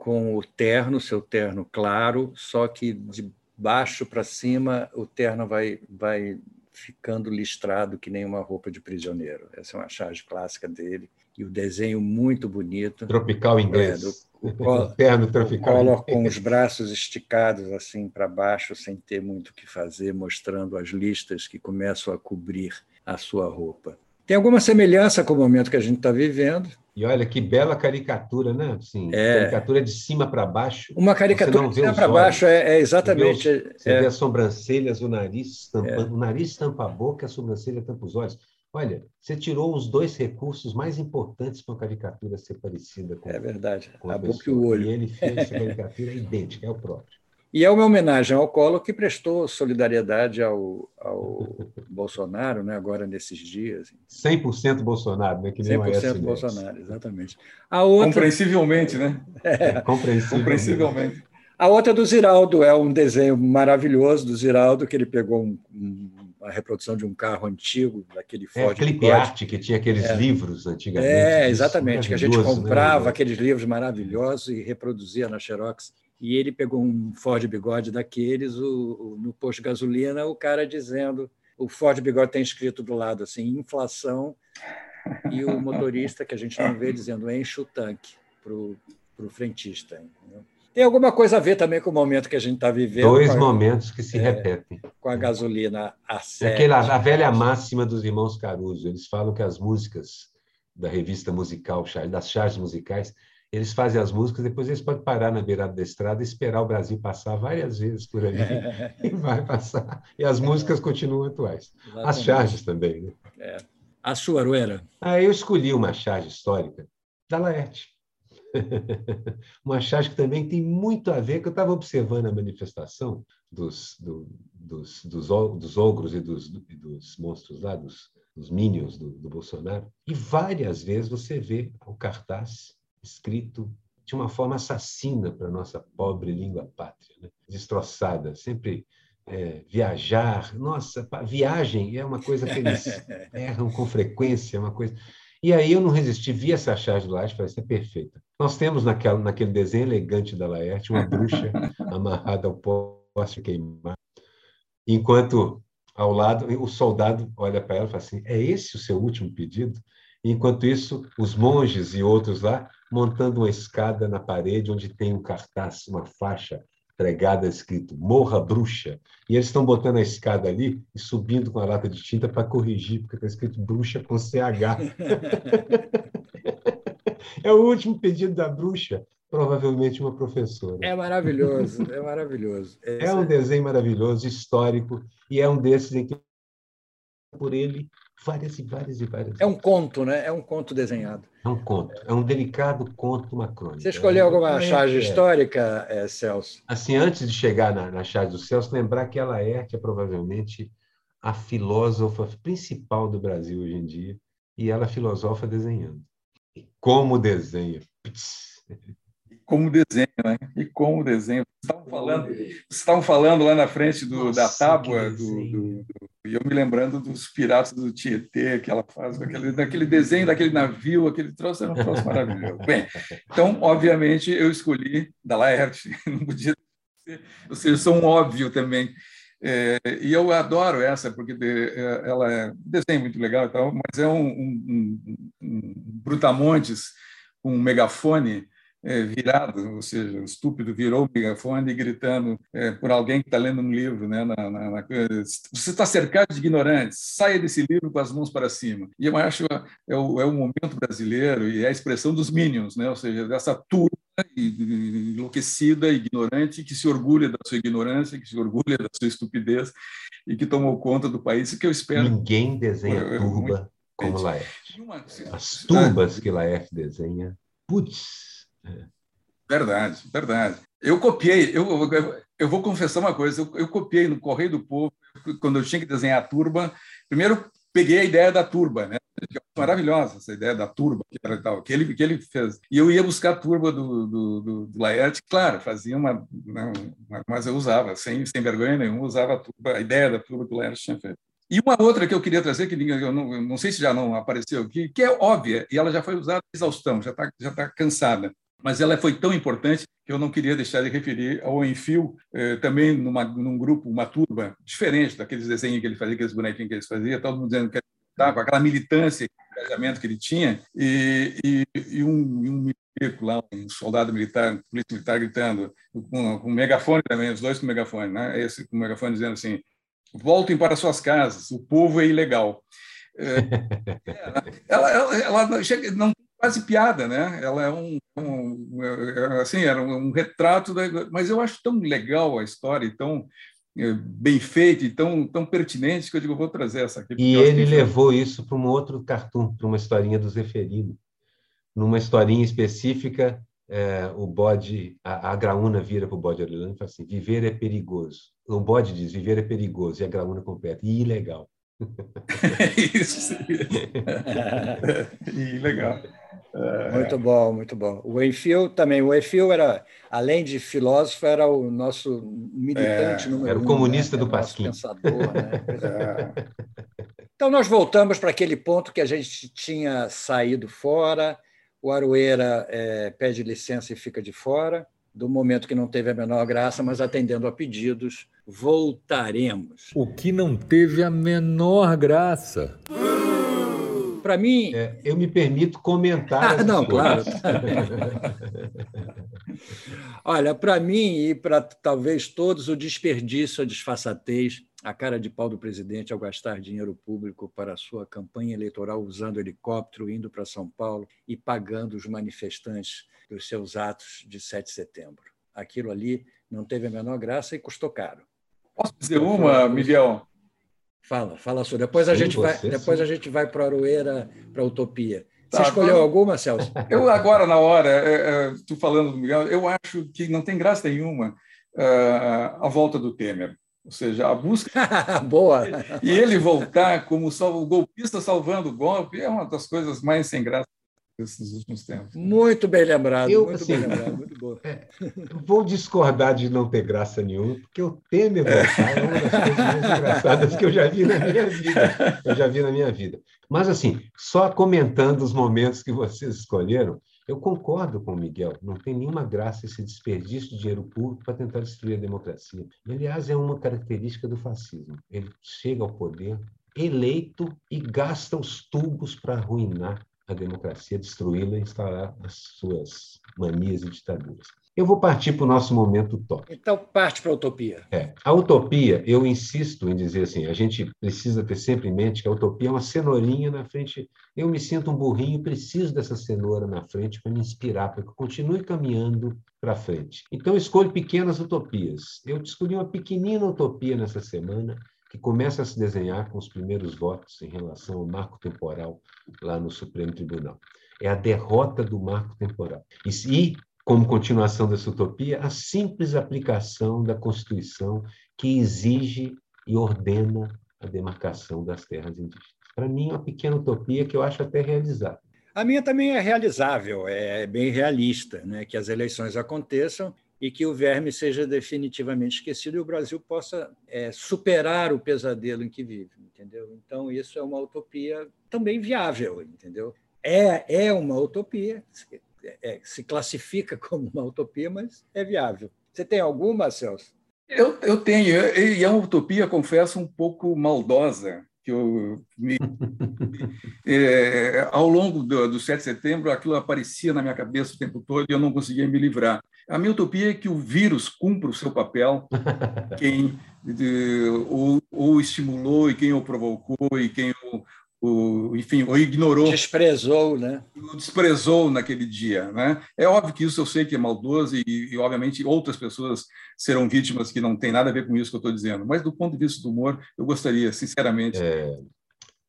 com o terno, seu terno claro, só que de baixo para cima o terno vai, vai ficando listrado que nem uma roupa de prisioneiro. Essa é uma charge clássica dele. E o desenho muito bonito. Tropical inglês. É, o, colo, terno tropical. O Collor com os braços esticados assim para baixo, sem ter muito o que fazer, mostrando as listas que começam a cobrir a sua roupa. Tem alguma semelhança com o momento que a gente está vivendo. E olha que bela caricatura, né? Assim, é. Caricatura de cima para baixo. Uma caricatura de cima para baixo é, é exatamente. Você, vê, os, você é. vê as sobrancelhas, o nariz tampando, é. o nariz tampa a boca, a sobrancelha tampa os olhos. Olha, você tirou os dois recursos mais importantes para uma caricatura ser parecida com. É verdade. Com a, a boca e o olho. E ele fez essa caricatura idêntica, é o próprio. E é uma homenagem ao Collor, que prestou solidariedade ao, ao Bolsonaro, né, agora nesses dias. 100% Bolsonaro, né? Que nem 100% Bolsonaro, exatamente. A outra... Compreensivelmente, né? É. Compreensivelmente. Compreensivelmente. A outra é do Ziraldo, é um desenho maravilhoso do Ziraldo, que ele pegou um, um, uma reprodução de um carro antigo, daquele é, Ford. É, clipe arte, que tinha aqueles é. livros antigamente. É, exatamente, que a gente né, comprava né? aqueles livros maravilhosos e reproduzia na Xerox e ele pegou um Ford Bigode daqueles, o, o, no posto de gasolina, o cara dizendo, o Ford Bigode tem escrito do lado assim, inflação, e o motorista, que a gente não vê, dizendo enche o tanque para o frentista. Entendeu? Tem alguma coisa a ver também com o momento que a gente está vivendo. Dois a, momentos que se é, repetem. Com a gasolina a sério. Aquela, a velha máxima dos irmãos Caruso. Eles falam que as músicas da revista musical, das charges musicais, eles fazem as músicas, depois eles podem parar na beirada da estrada e esperar o Brasil passar várias vezes por ali. e vai passar. E as músicas continuam atuais. Exatamente. As charges também. Né? É. A sua, Aruera? Ah, eu escolhi uma charge histórica da Laerte. uma charge que também tem muito a ver, que eu estava observando a manifestação dos, do, dos, dos, dos ogros e dos, e dos monstros lá, dos, dos minions do, do Bolsonaro, e várias vezes você vê o cartaz escrito de uma forma assassina para a nossa pobre língua pátria, né? destroçada, sempre é, viajar. Nossa, viagem é uma coisa que eles erram com frequência, é uma coisa. E aí eu não resisti, vi essa charge do Laerte falei, isso é perfeita. Nós temos naquela, naquele desenho elegante da Laerte uma bruxa amarrada ao poste queimar, enquanto ao lado o soldado olha para ela e fala assim, é esse o seu último pedido? Enquanto isso, os monges e outros lá montando uma escada na parede onde tem um cartaz, uma faixa pregada escrito Morra Bruxa. E eles estão botando a escada ali e subindo com a lata de tinta para corrigir, porque está escrito bruxa com CH. é o último pedido da bruxa, provavelmente uma professora. É maravilhoso, é maravilhoso. É um desenho maravilhoso, histórico, e é um desses em que por ele várias e várias e várias. É um conto, né? É um conto desenhado. É um conto, é um delicado conto, uma crônica. Você escolheu alguma é, charge é. histórica, é, Celso? Assim, antes de chegar na, na charge do Celso, lembrar que ela é, que é provavelmente a filósofa principal do Brasil hoje em dia, e ela filosofa desenhando. E como desenha? como desenho, né? E como desenho. Vocês estavam falando, vocês estavam falando lá na frente do, Nossa, da tábua, do, do, do, e eu me lembrando dos piratas do Tietê, que ela faz, aquele, daquele desenho daquele navio, aquele troço era um troço maravilhoso. Bem, então, obviamente, eu escolhi da Laerte, não podia ser, ou seja, sou um óbvio também. É, e eu adoro essa, porque é, ela é um desenho muito legal e tal, mas é um, um, um, um brutamontes, um megafone, é, virado, ou seja, o estúpido virou o megafone gritando é, por alguém que está lendo um livro. Né, na, na, na, você está cercado de ignorantes, saia desse livro com as mãos para cima. E eu acho é o, é o momento brasileiro e é a expressão dos minions, né, ou seja, dessa turma enlouquecida, ignorante, que se orgulha da sua ignorância, que se orgulha da sua estupidez e que tomou conta do país, que eu espero... Ninguém desenha é, turba como Laerte. As turbas que Laerte desenha, putz, Verdade, verdade. Eu copiei, eu, eu vou confessar uma coisa, eu, eu, copiei no Correio do Povo, quando eu tinha que desenhar a turba, primeiro peguei a ideia da turba, né? Maravilhosa essa ideia da turba que, era tal, que, ele, que ele fez. E eu ia buscar a turba do, do, do, do Laerte, claro, fazia uma, não, né, mas eu usava, sem, sem vergonha nenhuma, usava a, turba, a ideia da turba que o Laerte tinha feito. E uma outra que eu queria trazer, que eu não, não sei se já não apareceu aqui, que é óbvia, e ela já foi usada exaustão, já está já tá cansada mas ela foi tão importante que eu não queria deixar de referir ao Enfio, eh, também numa, num grupo, uma turba diferente daqueles desenhos que ele fazia, aqueles bonequinhos que ele fazia, todo mundo dizendo que estava com aquela militância, engajamento que ele tinha, e, e, e um, um milico lá, um soldado militar, um polícia militar gritando, com, com megafone também, os dois com megafone, né? esse com megafone dizendo assim, voltem para suas casas, o povo é ilegal. É, ela, ela, ela, chega, não quase piada, né? Ela é um, um é, assim, era um, retrato, da, mas eu acho tão legal a história, e tão é, bem feita e tão, tão pertinente que eu digo, vou trazer essa aqui. E ele levou isso para um outro cartoon, para uma historinha do Zeferino. Numa historinha específica, é, o bode, a, a graúna vira para o bode e fala assim: viver é perigoso. O bode diz: viver é perigoso, e a graúna completa: e ilegal. Isso, e legal. É. Muito bom, muito bom. O Enfield também. O Enfield era, além de filósofo, era o nosso militante é, número Era o comunista um, né? do Pasquim. Pensador, né? é. Então, nós voltamos para aquele ponto que a gente tinha saído fora. O Aroeira é, pede licença e fica de fora. Do momento que não teve a menor graça, mas atendendo a pedidos, voltaremos. O que não teve a menor graça. Para mim. É, eu me permito comentar. Ah, não, claro. Olha, para mim e para talvez todos, o desperdício, a disfarçatez, a cara de pau do presidente ao gastar dinheiro público para a sua campanha eleitoral usando helicóptero, indo para São Paulo e pagando os manifestantes dos seus atos de 7 de setembro. Aquilo ali não teve a menor graça e custou caro. Posso dizer uma, Miguel? Fala, fala sua. Depois a sim, gente vai, depois a gente vai para Aroeira, para Utopia. Você tá, escolheu alguma, Celso? Eu agora na hora, é, é, tu falando do Miguel, eu acho que não tem graça nenhuma uh, a volta do Temer. Ou seja, a busca. Boa! E ele voltar como o golpista salvando o golpe é uma das coisas mais sem graça desses últimos tempos. Muito bem lembrado. Eu, muito assim, bem lembrado, muito bom. É, vou discordar de não ter graça nenhuma, porque o Temer é. é uma das coisas mais engraçadas que eu já vi na minha vida. Eu já vi na minha vida. Mas, assim, só comentando os momentos que vocês escolheram, eu concordo com o Miguel, não tem nenhuma graça esse desperdício de dinheiro público para tentar destruir a democracia. Aliás, é uma característica do fascismo. Ele chega ao poder eleito e gasta os tubos para arruinar a democracia, destruí-la e instalar as suas manias e ditaduras. Eu vou partir para o nosso momento top. Então, parte para a utopia. É. A utopia, eu insisto em dizer assim, a gente precisa ter sempre em mente que a utopia é uma cenourinha na frente. Eu me sinto um burrinho, preciso dessa cenoura na frente para me inspirar, para que eu continue caminhando para frente. Então, escolho pequenas utopias. Eu escolhi uma pequenina utopia nessa semana, que começa a se desenhar com os primeiros votos em relação ao marco temporal lá no Supremo Tribunal. É a derrota do marco temporal. E, como continuação dessa utopia, a simples aplicação da Constituição que exige e ordena a demarcação das terras indígenas. Para mim, é uma pequena utopia que eu acho até realizável. A minha também é realizável, é bem realista, né? que as eleições aconteçam e que o verme seja definitivamente esquecido e o Brasil possa é, superar o pesadelo em que vive, entendeu? Então isso é uma utopia também viável, entendeu? É é uma utopia, é, se classifica como uma utopia, mas é viável. Você tem alguma, Celso? Eu, eu tenho, e é uma utopia, confesso, um pouco maldosa, que eu me, é, ao longo do, do 7 de setembro aquilo aparecia na minha cabeça o tempo todo e eu não conseguia me livrar. A minha utopia é que o vírus cumpra o seu papel, quem de, estimulou e quem o provocou e quem o, o, enfim, o ignorou. Desprezou, né? O desprezou naquele dia, né? É óbvio que isso eu sei que é maldoso e, e obviamente, outras pessoas serão vítimas que não tem nada a ver com isso que eu estou dizendo. Mas, do ponto de vista do humor, eu gostaria, sinceramente... É,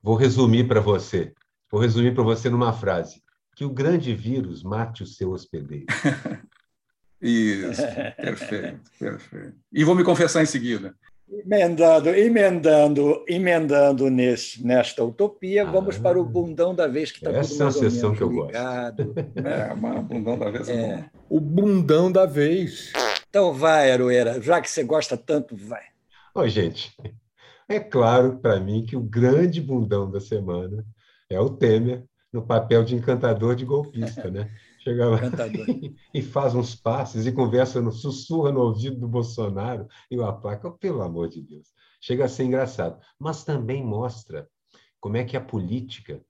vou resumir para você. Vou resumir para você numa frase. Que o grande vírus mate o seu hospedeiro. Isso, perfeito, perfeito. E vou me confessar em seguida. Emendando, emendando, emendando nesse, nesta utopia, ah, vamos para o bundão da vez que está tudo mais é a sessão que eu ligado. gosto. É, o bundão da vez é, é bom. O bundão da vez. Então vai, Aroeira, já que você gosta tanto, vai. Oi, gente, é claro para mim que o grande bundão da semana é o Temer no papel de encantador de golpista, né? Chega lá e faz uns passes e conversa, no, sussurra no ouvido do Bolsonaro e o aplaca, pelo amor de Deus. Chega a ser engraçado. Mas também mostra como é que a política,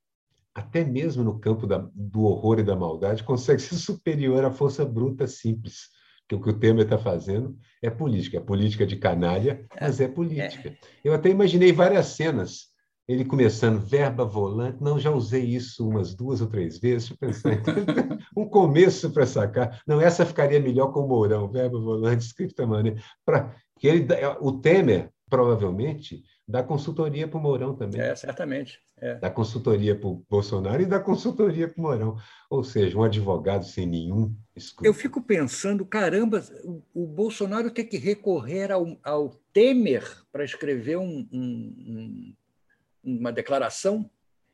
até mesmo no campo da, do horror e da maldade, consegue ser superior à força bruta simples. Que o que o Temer está fazendo é política. É política de canalha, mas é política. É. Eu até imaginei várias cenas ele começando verba volante, não, já usei isso umas duas ou três vezes, deixa eu pensar. um começo para sacar. Não, essa ficaria melhor com o Mourão, verba volante, scripta maneira. Pra, que ele, o Temer, provavelmente, dá consultoria para o Mourão também. É, certamente. É. Dá consultoria para o Bolsonaro e dá consultoria para o Mourão. Ou seja, um advogado sem nenhum escudo. Eu fico pensando, caramba, o, o Bolsonaro tem que recorrer ao, ao Temer para escrever um, um uma declaração.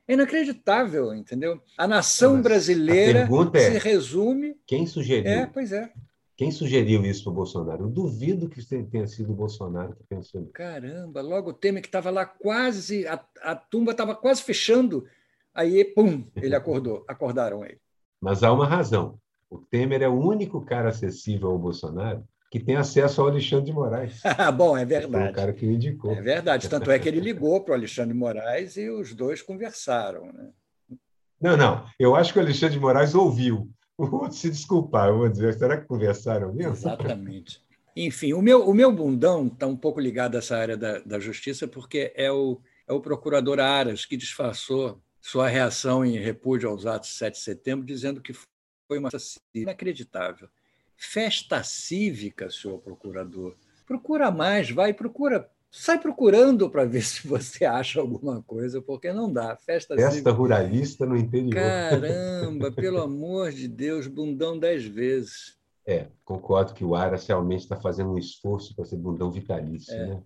É inacreditável, entendeu? A nação Mas brasileira a se é, resume. Quem sugeriu? É, pois é. Quem sugeriu isso para o Bolsonaro? Eu duvido que tenha sido o Bolsonaro que pensou nisso. Caramba, logo o Temer que estava lá quase, a, a tumba estava quase fechando, aí, pum, ele acordou, acordaram ele. Mas há uma razão. O Temer é o único cara acessível ao Bolsonaro que tem acesso ao Alexandre de Moraes. Bom, é verdade. Foi o cara que o indicou. É verdade. Tanto é que ele ligou para o Alexandre de Moraes e os dois conversaram. Né? Não, não. Eu acho que o Alexandre de Moraes ouviu. O outro se desculpar, eu vou dizer, será que conversaram mesmo? Exatamente. Enfim, o meu, o meu bundão está um pouco ligado a essa área da, da justiça, porque é o, é o procurador Aras que disfarçou sua reação em repúdio aos atos de 7 de setembro, dizendo que foi uma inacreditável. Festa cívica, senhor procurador. Procura mais, vai, procura. Sai procurando para ver se você acha alguma coisa, porque não dá. Festa, Festa cívica. ruralista no interior. Caramba, pelo amor de Deus, bundão dez vezes. É, concordo que o Aras realmente está fazendo um esforço para ser bundão vitalício. É. Né?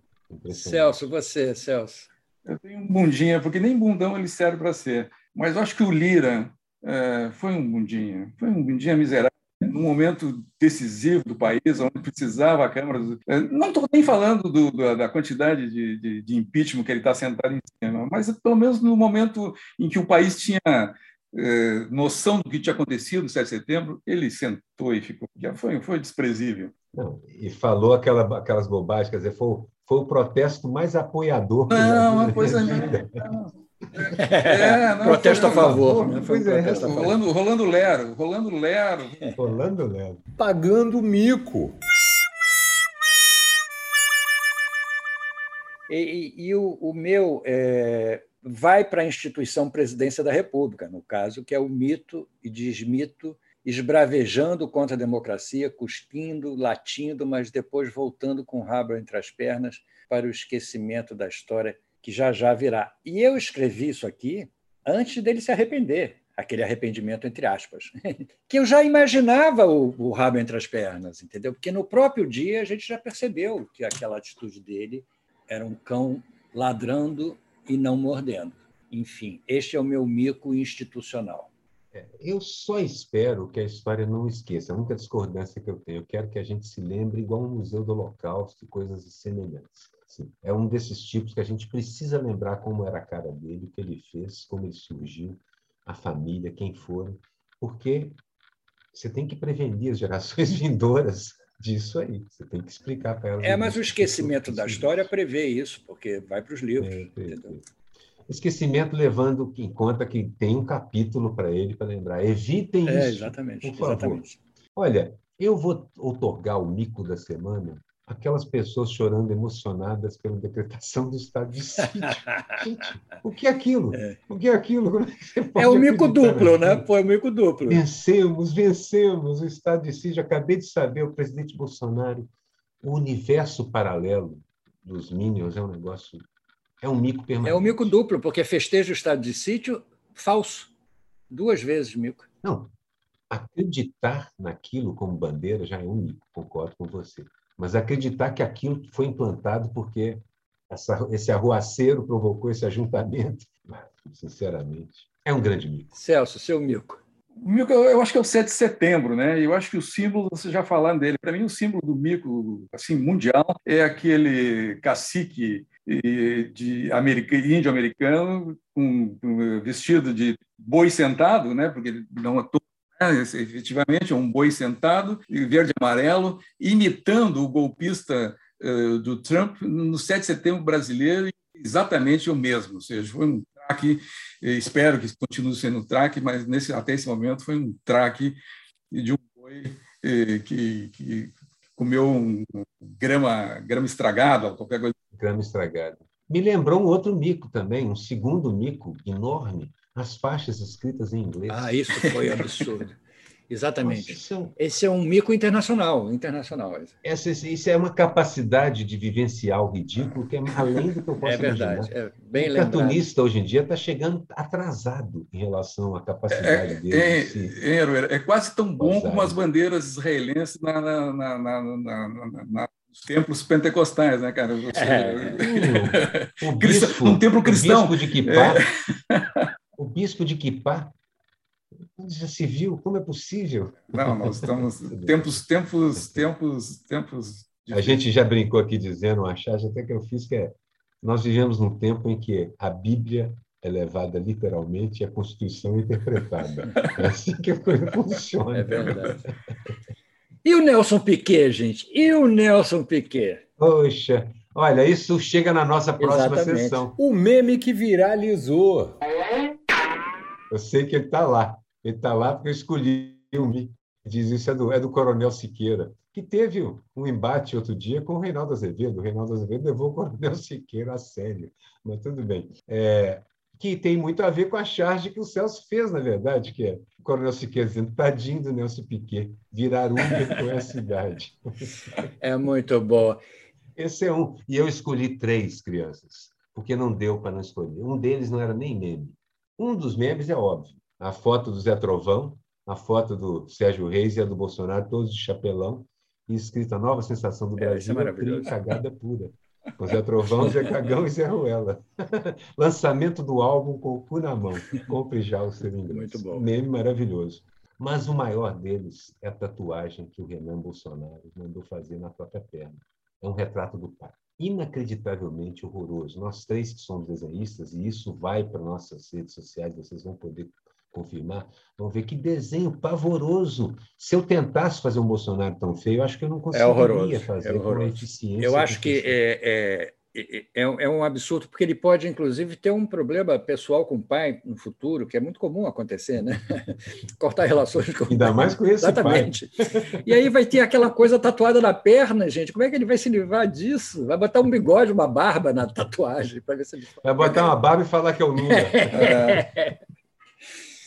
Celso, você, Celso. Eu tenho um bundinha, porque nem bundão ele serve para ser. Mas eu acho que o Lira é, foi um bundinha. Foi um bundinha miserável num momento decisivo do país, onde precisava a Câmara. Eh, não estou nem falando do, da quantidade de, de, de, impeachment que ele está sentado em cima, mas pelo menos no momento em que o país tinha eh, noção do que tinha acontecido no 7 de setembro, ele sentou e ficou. Já foi, foi desprezível. Não, e falou aquela, aquelas bobagens, quer dizer, foi, foi o protesto mais apoiador. Não, uma coisa. Não. É, não, protesto a favor. Né? Foi um é, protesto a favor. Rolando, rolando lero, rolando lero. Rolando lero. Pagando mico. E, e, e o, o, meu é, vai para a instituição Presidência da República, no caso, que é o mito e desmito, esbravejando contra a democracia, cuspindo, latindo, mas depois voltando com o rabo entre as pernas para o esquecimento da história que já já virá. E eu escrevi isso aqui antes dele se arrepender, aquele arrependimento entre aspas, que eu já imaginava o, o rabo entre as pernas, entendeu? Porque no próprio dia a gente já percebeu que aquela atitude dele era um cão ladrando e não mordendo. Enfim, este é o meu mico institucional. É, eu só espero que a história não esqueça. A única discordância que eu tenho, eu quero que a gente se lembre igual um museu do Holocausto e coisas semelhantes. É um desses tipos que a gente precisa lembrar como era a cara dele, o que ele fez, como ele surgiu, a família, quem foram, porque você tem que prevenir as gerações vindouras disso aí. Você tem que explicar para elas. É, mas o esquecimento da história prevê isso, porque vai para os livros. É, esquecimento levando em conta que tem um capítulo para ele para lembrar. Evitem é, isso. Exatamente. Por favor. Exatamente. Olha, eu vou otorgar o mico da semana aquelas pessoas chorando emocionadas pela decretação do estado de sítio. Gente, o que é aquilo? É. O que é aquilo? É, é o mico duplo, né? Foi o mico duplo. Vencemos, vencemos o estado de sítio. Acabei de saber, o presidente Bolsonaro, o universo paralelo dos Minions é um negócio é um mico permanente. É um mico duplo, porque festeja o estado de sítio falso. Duas vezes mico. Não. Acreditar naquilo como bandeira já é um mico, concordo com você. Mas acreditar que aquilo foi implantado porque essa, esse arruaceiro provocou esse ajuntamento, sinceramente, é um grande mico. Celso, seu mico. O mico, eu acho que é o 7 de setembro, né? Eu acho que o símbolo, vocês já falaram dele. Para mim, o símbolo do mico, assim, mundial, é aquele cacique de índio-americano com, com, vestido de boi sentado, né? Porque ele não é né? Efetivamente é um boi sentado, verde e amarelo, imitando o golpista uh, do Trump no 7 de setembro brasileiro, exatamente o mesmo. Ou seja, foi um traque, espero que continue sendo um traque, mas nesse, até esse momento foi um traque de um boi eh, que, que comeu um grama, grama estragada, qualquer coisa. Grama estragada. Me lembrou um outro mico também, um segundo mico enorme, as faixas escritas em inglês. Ah, isso foi absurdo. Exatamente. Nossa, é um... Esse é um mico internacional, internacional. Essa, isso é uma capacidade de vivenciar o ridículo que é além do que eu posso É verdade, imaginar. é bem O cartunista hoje em dia está chegando atrasado em relação à capacidade é, dele. É, de é, é, quase tão bom como as bandeiras israelenses na, na, na, na, na os templos pentecostais, né, cara? Você... É. O, o bispo, um templo cristão. O bispo de Kipá, é. o bispo de Kipá já se viu? Como é possível? Não, nós estamos tempos, tempos, tempos, tempos. A gente já brincou aqui dizendo, uma charge até que eu fiz que é, nós vivemos num tempo em que a Bíblia é levada literalmente e a Constituição é interpretada. É assim que a coisa funciona. É verdade. E o Nelson Piquet, gente? E o Nelson Piquet? Poxa, olha, isso chega na nossa próxima Exatamente. sessão. O meme que viralizou. Eu sei que ele está lá. Ele está lá porque eu escolhi o Mi. Diz isso é do, é do Coronel Siqueira, que teve um embate outro dia com o Reinaldo Azevedo. O Reinaldo Azevedo levou o Coronel Siqueira a sério, mas tudo bem. É, que tem muito a ver com a charge que o Celso fez, na verdade, que é o Coronel Siqueira dizendo, tadinho do Nelson Piquet, virar Uber com essa idade. É muito bom. Esse é um. E eu escolhi três crianças, porque não deu para não escolher. Um deles não era nem meme. Um dos memes é óbvio a foto do Zé Trovão, a foto do Sérgio Reis e a do Bolsonaro, todos de chapelão, e escrita Nova Sensação do é, Brasil, é, é cagada pura. Com Zé Trovão, Zé Cagão e Zé Ruela. Lançamento do álbum com o cu na mão. Compre já o seu ingresso. Muito bom. Meme maravilhoso. Mas o maior deles é a tatuagem que o Renan Bolsonaro mandou fazer na própria perna. É um retrato do pai. Inacreditavelmente horroroso. Nós três que somos desenhistas, e isso vai para nossas redes sociais, vocês vão poder confirmar, vão ver que desenho pavoroso. Se eu tentasse fazer um Bolsonaro tão feio, eu acho que eu não conseguiria é fazer é com eficiência. Eu acho que é, é, é, é, um absurdo, porque ele pode, inclusive, ter um problema pessoal com o pai no futuro, que é muito comum acontecer, né? Cortar relações com Ainda mais com esse Exatamente. Pai. E aí vai ter aquela coisa tatuada na perna, gente. Como é que ele vai se livrar disso? Vai botar um bigode, uma barba na tatuagem para ver se ele... Vai botar uma barba e falar que é o Lula. É.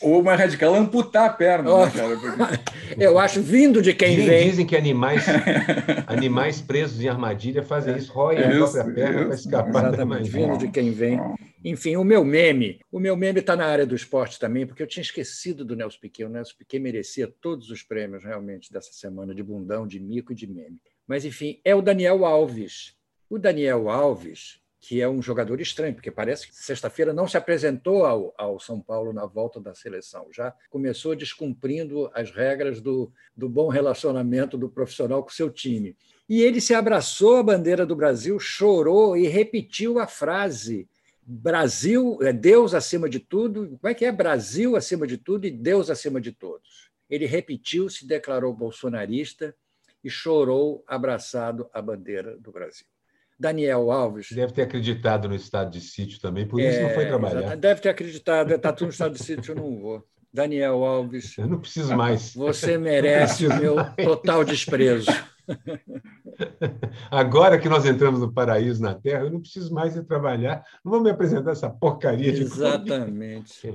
Ou mais radical, amputar a perna. Oh, né, cara? Eu acho vindo de quem Dizem vem. Dizem que animais, animais presos em armadilha fazem isso, roem a própria perna para escapar Exatamente, vindo de quem vem. Enfim, o meu meme. O meu meme está na área do esporte também, porque eu tinha esquecido do Nelson Piquet. O Nelson Piquet merecia todos os prêmios realmente dessa semana de bundão, de mico e de meme. Mas, enfim, é o Daniel Alves. O Daniel Alves, que é um jogador estranho, porque parece que sexta-feira não se apresentou ao, ao, São Paulo na volta da seleção, já começou descumprindo as regras do, do bom relacionamento do profissional com seu time. E ele se abraçou à bandeira do Brasil, chorou e repetiu a frase: Brasil é Deus acima de tudo. Como é que é? Brasil acima de tudo e Deus acima de todos. Ele repetiu, se declarou bolsonarista e chorou abraçado à bandeira do Brasil. Daniel Alves. Deve ter acreditado no estado de sítio também, por isso é, não foi trabalhar. Deve ter acreditado, está tudo no estado de sítio, eu não vou. Daniel Alves. Eu não preciso mais. Você merece o meu total desprezo. Agora que nós entramos no paraíso na Terra, eu não preciso mais ir trabalhar. Não vou me apresentar essa porcaria de Exatamente.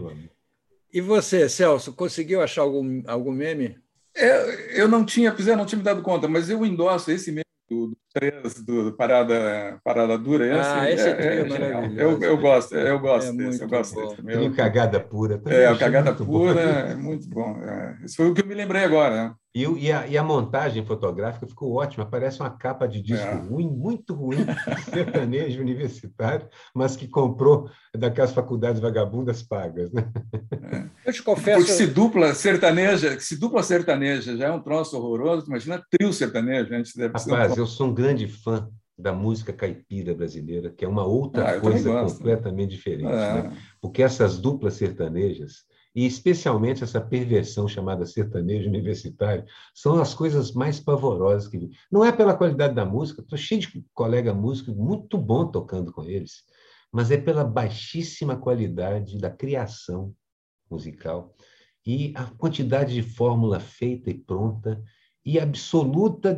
E você, Celso, conseguiu achar algum, algum meme? É, eu não tinha, eu não tinha me dado conta, mas eu endosso esse meme do, do três do Parada, Parada Dura. Esse, ah, esse é, é, maravilhoso. Eu, eu gosto, eu gosto é desse, eu gosto bom. desse também. o Cagada Pura. É, o Cagada Pura é muito bom. É. Isso foi o que eu me lembrei agora. Né? E, e, a, e, a, montagem fotográfica ficou ótima, parece uma capa de disco é. ruim, muito ruim, sertanejo universitário, mas que comprou daquelas faculdades vagabundas pagas. Né? É. Eu te confesso. Porque se dupla sertaneja, se dupla sertaneja já é um troço horroroso, imagina trio sertanejo. A gente deve Rapaz, um... eu sou um grande fã da música caipira brasileira, que é uma outra ah, coisa completamente diferente. É. Né? Porque essas duplas sertanejas e especialmente essa perversão chamada sertanejo universitário, são as coisas mais pavorosas que vi. Não é pela qualidade da música, estou cheio de colega músico muito bom tocando com eles, mas é pela baixíssima qualidade da criação musical e a quantidade de fórmula feita e pronta e absoluta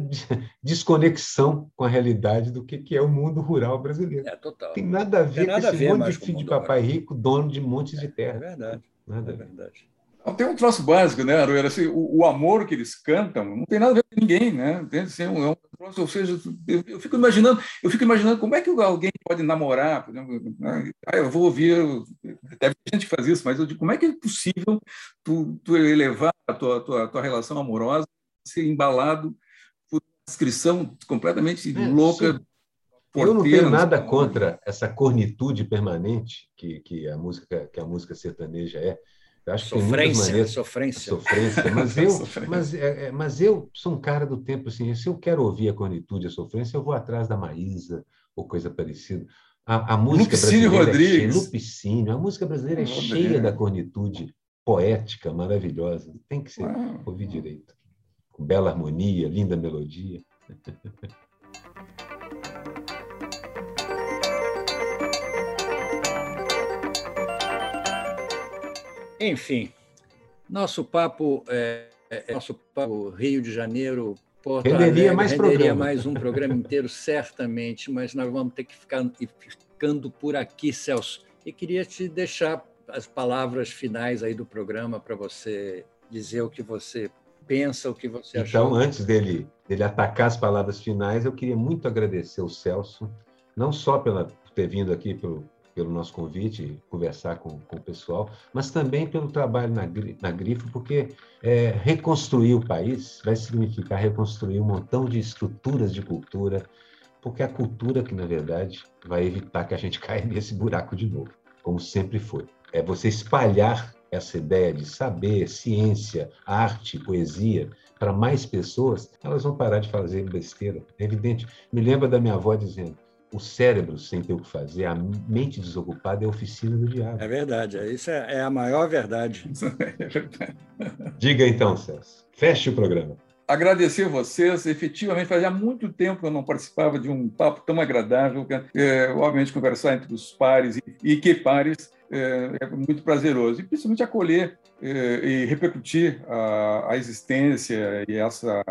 desconexão com a realidade do que é o mundo rural brasileiro. É, total. Tem nada a ver com esse monte de filho de papai rico, dono de montes de terra. É verdade. Nada é verdade. Tem um troço básico, né, Aroeira? Assim, o, o, amor que eles cantam não tem nada a ver com ninguém, né? Tem, assim, é um, troço, ou seja, eu, eu, fico imaginando, eu fico imaginando como é que alguém pode namorar, por exemplo, né? ah, eu vou ouvir, deve ter gente que faz isso, mas eu digo, como é que é possível tu, tu elevar a tua, tua, tua relação amorosa, ser embalado por uma descrição completamente é, louca sim. Eu não tenho nada contra essa cornitude permanente que, que, a música, que a música sertaneja é. Eu acho sofrência, que maneiras, sofrência. Sofrência. Mas eu, mas, é, é, mas eu sou um cara do tempo assim. Se eu quero ouvir a cornitude, a sofrência, eu vou atrás da Maísa ou coisa parecida. A, a música Lupicínio brasileira Rodrigues. é cheia, Lupicínio. A música brasileira é cheia da cornitude poética, maravilhosa. Tem que ser ouvir direito. Com bela harmonia, linda melodia. Enfim, nosso papo, é, é, nosso papo Rio de Janeiro, Porto renderia Alegre, mais renderia mais um programa inteiro, certamente, mas nós vamos ter que ficar ficando por aqui, Celso. E queria te deixar as palavras finais aí do programa para você dizer o que você pensa, o que você então, achou. Então, antes dele, dele atacar as palavras finais, eu queria muito agradecer o Celso, não só pela, por ter vindo aqui pelo, pelo nosso convite, conversar com, com o pessoal, mas também pelo trabalho na, na Grifo, porque é, reconstruir o país vai significar reconstruir um montão de estruturas de cultura, porque é a cultura que, na verdade, vai evitar que a gente caia nesse buraco de novo, como sempre foi. É você espalhar essa ideia de saber, ciência, arte, poesia para mais pessoas, elas vão parar de fazer besteira. É evidente. Me lembra da minha avó dizendo: o cérebro sem ter o que fazer, a mente desocupada é a oficina do diabo. É verdade, isso é, é a maior verdade. Diga então, Celso. Feche o programa. Agradecer a vocês. Efetivamente, fazia muito tempo que eu não participava de um papo tão agradável. É, obviamente, conversar entre os pares e que pares é, é muito prazeroso. E principalmente acolher é, e repercutir a, a existência e essa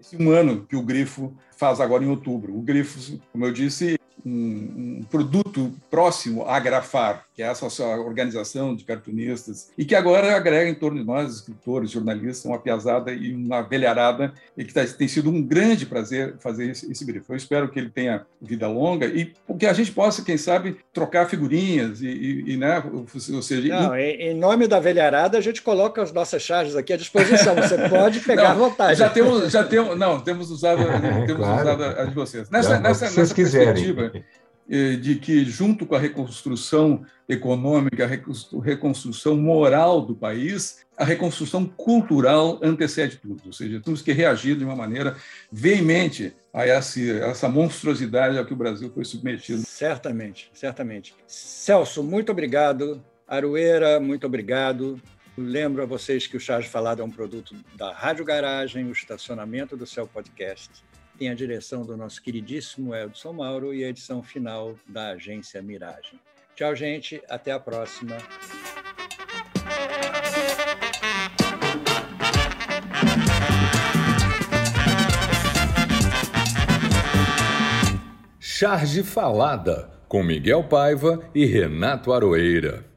esse um ano que o Grifo faz agora em outubro. O Grifo, como eu disse, um, um, produto próximo a Grafar, que é essa organização de cartunistas, e que agora agrega em torno de nós, escritores, jornalistas, uma piazada e uma velharada, e que tá, tem sido um grande prazer fazer esse, esse grifo. Eu espero que ele tenha vida longa e que a gente possa, quem sabe, trocar figurinhas e, e, e né, ou seja... Não, em nome da velharada, a gente coloca as nossas charges aqui à disposição. Você pode pegar não, à vontade. Já temos, já temos, não, temos usado, temos claro. usado as de vocês. Nessa, nessa, nessa perspectiva, eh, de que, junto com a reconstrução econômica, a reconstrução moral do país, a reconstrução cultural antecede tudo. Ou seja, temos que reagir de uma maneira veemente a essa, essa monstruosidade a que o Brasil foi submetido. Certamente, certamente. Celso, muito obrigado. Arueira, muito obrigado. Lembro a vocês que o Charge Falado é um produto da Rádio Garagem, o estacionamento do Céu Podcast. Tem a direção do nosso queridíssimo Edson Mauro e a edição final da agência Miragem. Tchau, gente. Até a próxima. Charge Falada, com Miguel Paiva e Renato Aroeira.